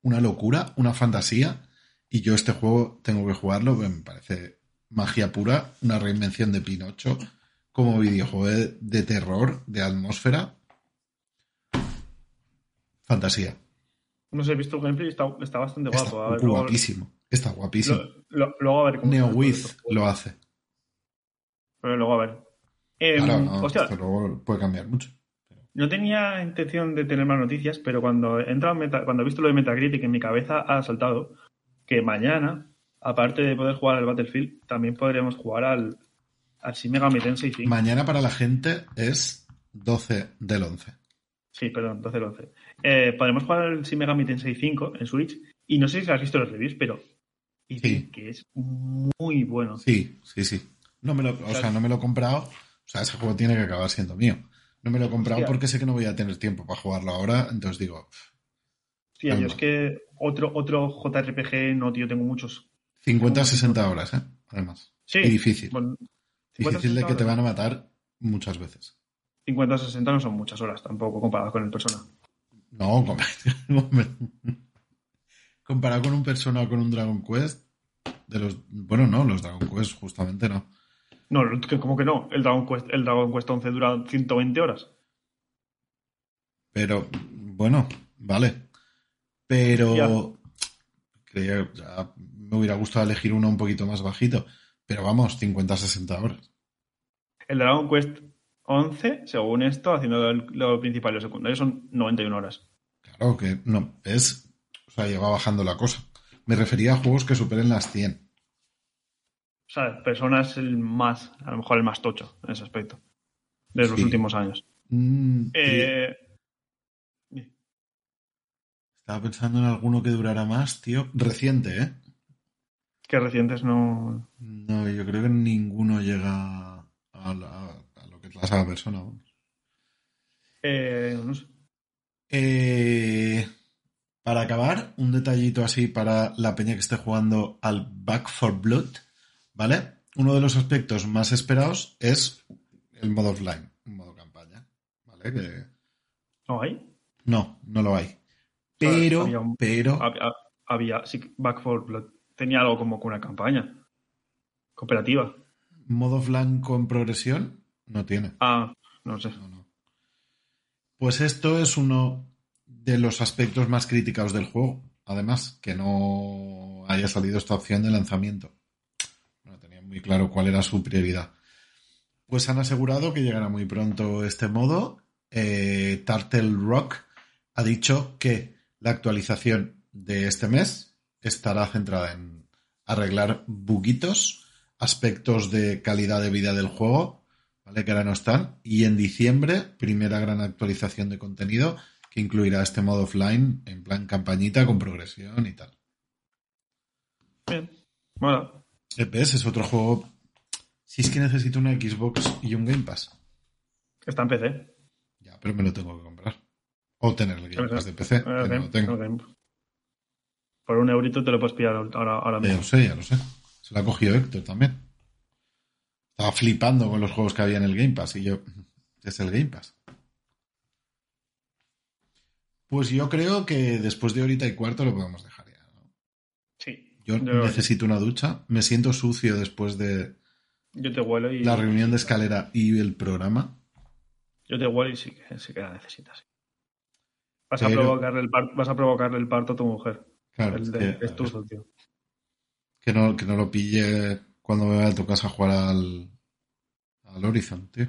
una locura, una fantasía. Y yo este juego tengo que jugarlo, me parece magia pura, una reinvención de Pinocho como videojuego de, de terror, de atmósfera. Fantasía. No sé, he visto el gameplay y está, está bastante Está guapo. A ver, luego, guapísimo. Está guapísimo. lo- lo- luego a ver cómo NeoWiz lo hace. Pero luego a ver. Eh, Claro, no, hostia, esto luego puede cambiar mucho. no tenía intención de tener más noticias, pero cuando he, entrado en Meta- cuando he visto lo de Metacritic en mi cabeza ha saltado que mañana, aparte de poder jugar al Battlefield, también podremos jugar al, al Shin Megami Tensei 5. Mañana para la gente es 12 del 11. Sí, perdón, 12 del 11. Eh, podremos jugar al Shin Megami Tensei 5 en Switch. Y no sé si has visto los reviews, pero dicen Sí. que es muy bueno. Sí, sí, sí. No me lo, o sea, no me lo he comprado. O sea, ese juego tiene que acabar siendo mío. No me lo he comprado Hostia. porque sé que no voy a tener tiempo para jugarlo ahora. Entonces digo, Sí, yo es que otro, otro JRPG, no, tío, tengo muchos. 50 60 horas, ¿eh? Además. Sí. Y difícil. Bueno, 50, Difícil de que te 60 van a matar muchas veces. 50 60 no son muchas horas tampoco comparado con el Persona. No, com- <laughs> comparado con un Persona o con un Dragon Quest, de los. Bueno, no, los Dragon Quest justamente no. No, como que no. El Dragon Quest, el Dragon Quest 11 dura 120 horas. Pero, bueno, vale. Pero Ya. creía, ya me hubiera gustado elegir uno un poquito más bajito. Pero vamos, 50-60 horas. El Dragon Quest 11, según esto, haciendo el- lo principal y lo secundario, son 91 horas. Claro que no, es. O sea, lleva bajando la cosa. Me refería a juegos que superen las 100. O sea, Persona es el más, a lo mejor el más tocho en ese aspecto. De los últimos años. Mm, Eh, Estaba pensando en alguno que durara más, tío. Reciente, ¿eh? que recientes no. No, yo creo que ninguno llega a, la- a la persona. vamos. Eh, no sé. Eh, para acabar, un detallito así para la peña que esté jugando al Back for Blood, ¿vale? Uno de los aspectos más esperados es el modo offline, modo campaña, ¿vale? Que ¿No hay? no, no lo hay. Pero, Había un- pero, Había, había- sí, Back 4 Blood tenía algo como una campaña cooperativa. modo offline con progresión no tiene. Ah, no sé. No, no. Pues esto es uno de los aspectos más criticados del juego. Además, que no haya salido esta opción de lanzamiento. No tenía muy claro cuál era su prioridad. Pues han asegurado que llegará muy pronto este modo. Eh, Turtle Rock ha dicho que la actualización de este mes estará centrada en arreglar buguitos, aspectos de calidad de vida del juego, ¿vale? Que ahora no están. Y en diciembre, primera gran actualización de contenido que incluirá este modo offline en plan campañita con progresión y tal. Bien. Bueno, EPS es otro juego. Si es que necesito una Xbox y un Game Pass. está en PC. Ya, pero me lo tengo que comprar. O tener el Game Pass de PC, no tengo. Por un eurito te lo puedes pillar ahora, ahora Ya lo mismo. sé, ya lo sé. Se lo ha cogido Héctor también. Estaba flipando con los juegos que había en el Game Pass y yo, es el Game Pass. Pues yo creo que después de horita y cuarto lo podemos dejar ya. ¿no? Sí. Yo Yo, necesito una ducha, me siento sucio después de yo te huelo y. la reunión de escalera y el programa. Yo te huelo y sí que, sí que la necesitas. Vas, a provocarle el par- vas a provocarle el parto a tu mujer. Claro, el es de, que, es tuyo, tío. que no, que no lo pille cuando me vaya a tu casa a jugar al, al Horizon, tío.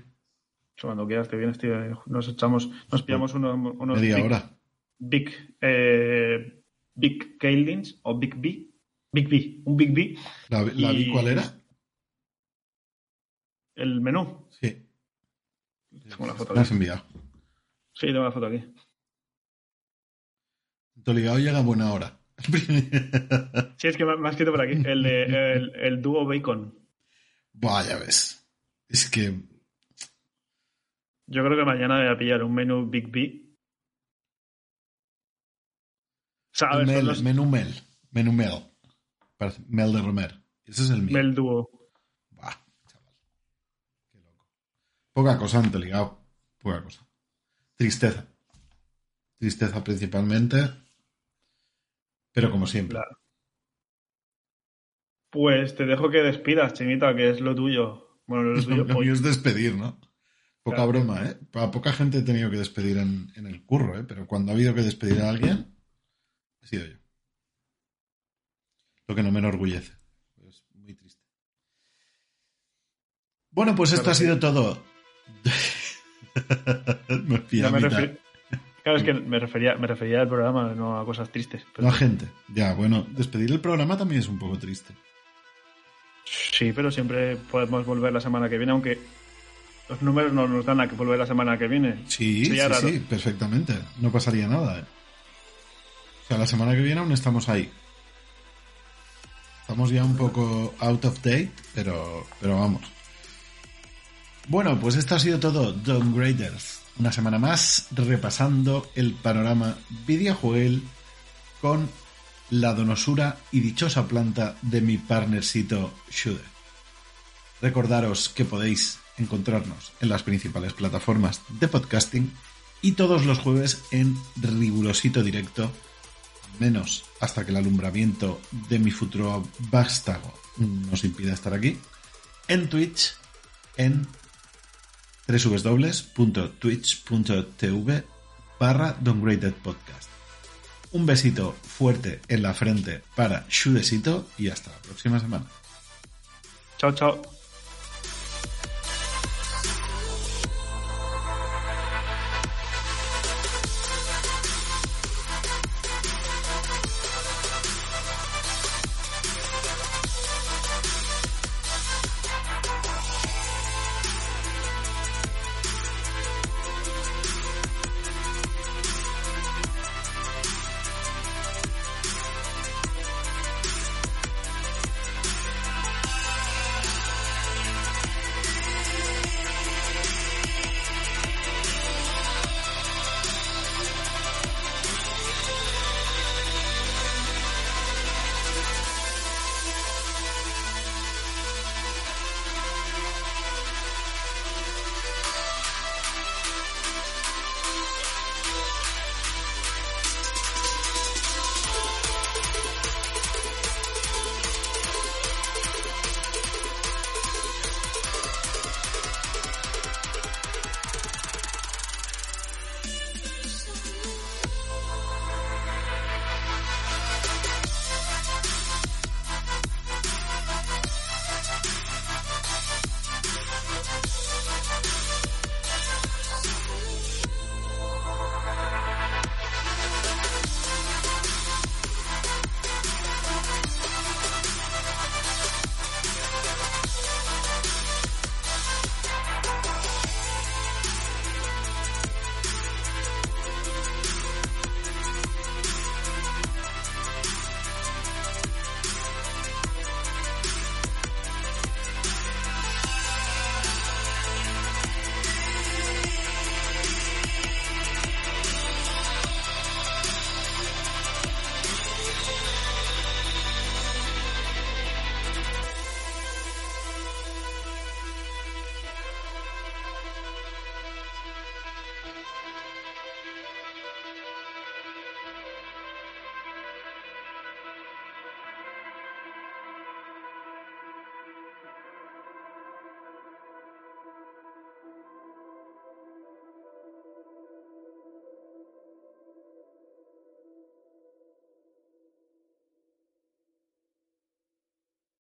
Cuando quieras te vienes, tío. Nos echamos, nos pillamos unos, unos Media big, hora. Big, eh, Big Kailins o Big B. Big B. Un Big B. ¿La, la vi Y- cuál era? El menú. Sí. Tengo una foto Me has aquí. enviado. Sí, tengo la foto aquí. Toligado llega a buena hora. <laughs> Sí, es que me me ha escrito por aquí. El, de, el, el dúo Bacon. Buah, ya ves. Es que Yo creo que mañana voy a pillar un menú Big B. O sea, a ver, son Mel, los menú Mel. Menú Mel. Mel de Romer. Ese es el mío. Mel dúo. Chaval. Qué loco. Poca cosa ante ligado. Poca cosa. Tristeza. Tristeza principalmente. Pero como siempre. Claro. Pues te dejo que despidas, Chinita, que es lo tuyo. Bueno, lo <laughs> tuyo. Lo mío es despedir, ¿no? Poca Claro. broma, ¿eh? A poca gente he tenido que despedir en, en el curro, ¿eh? Pero cuando ha habido que despedir a alguien, he sido yo. Lo que no me enorgullece. Es muy triste. Bueno, pues esto ha sido todo. <laughs> me Ya me refiero- Claro, es que me refería, me refería al programa, no a cosas tristes. pero- No a gente. Ya, bueno, despedir el programa también es un poco triste. Sí, pero siempre podemos volver la semana que viene, aunque los números no nos dan a que volver la semana que viene. Sí, sí, sí, perfectamente. No pasaría nada. ¿eh? O sea, la semana que viene aún estamos ahí. Estamos ya un poco out of date, pero, pero vamos. Bueno, pues esto ha sido todo, Downgraders. Una semana más repasando el panorama videojuegos con la donosura y dichosa planta de mi partnercito Shude. Recordaros que podéis encontrarnos en las principales plataformas de podcasting y todos los jueves en rigurosito directo, menos hasta que el alumbramiento de mi futuro vástago nos impida estar aquí, en Twitch, en www.twitch.tv barra Downgraded Podcast. Un besito fuerte en la frente para Shudesito y hasta la próxima semana. Chao, chao.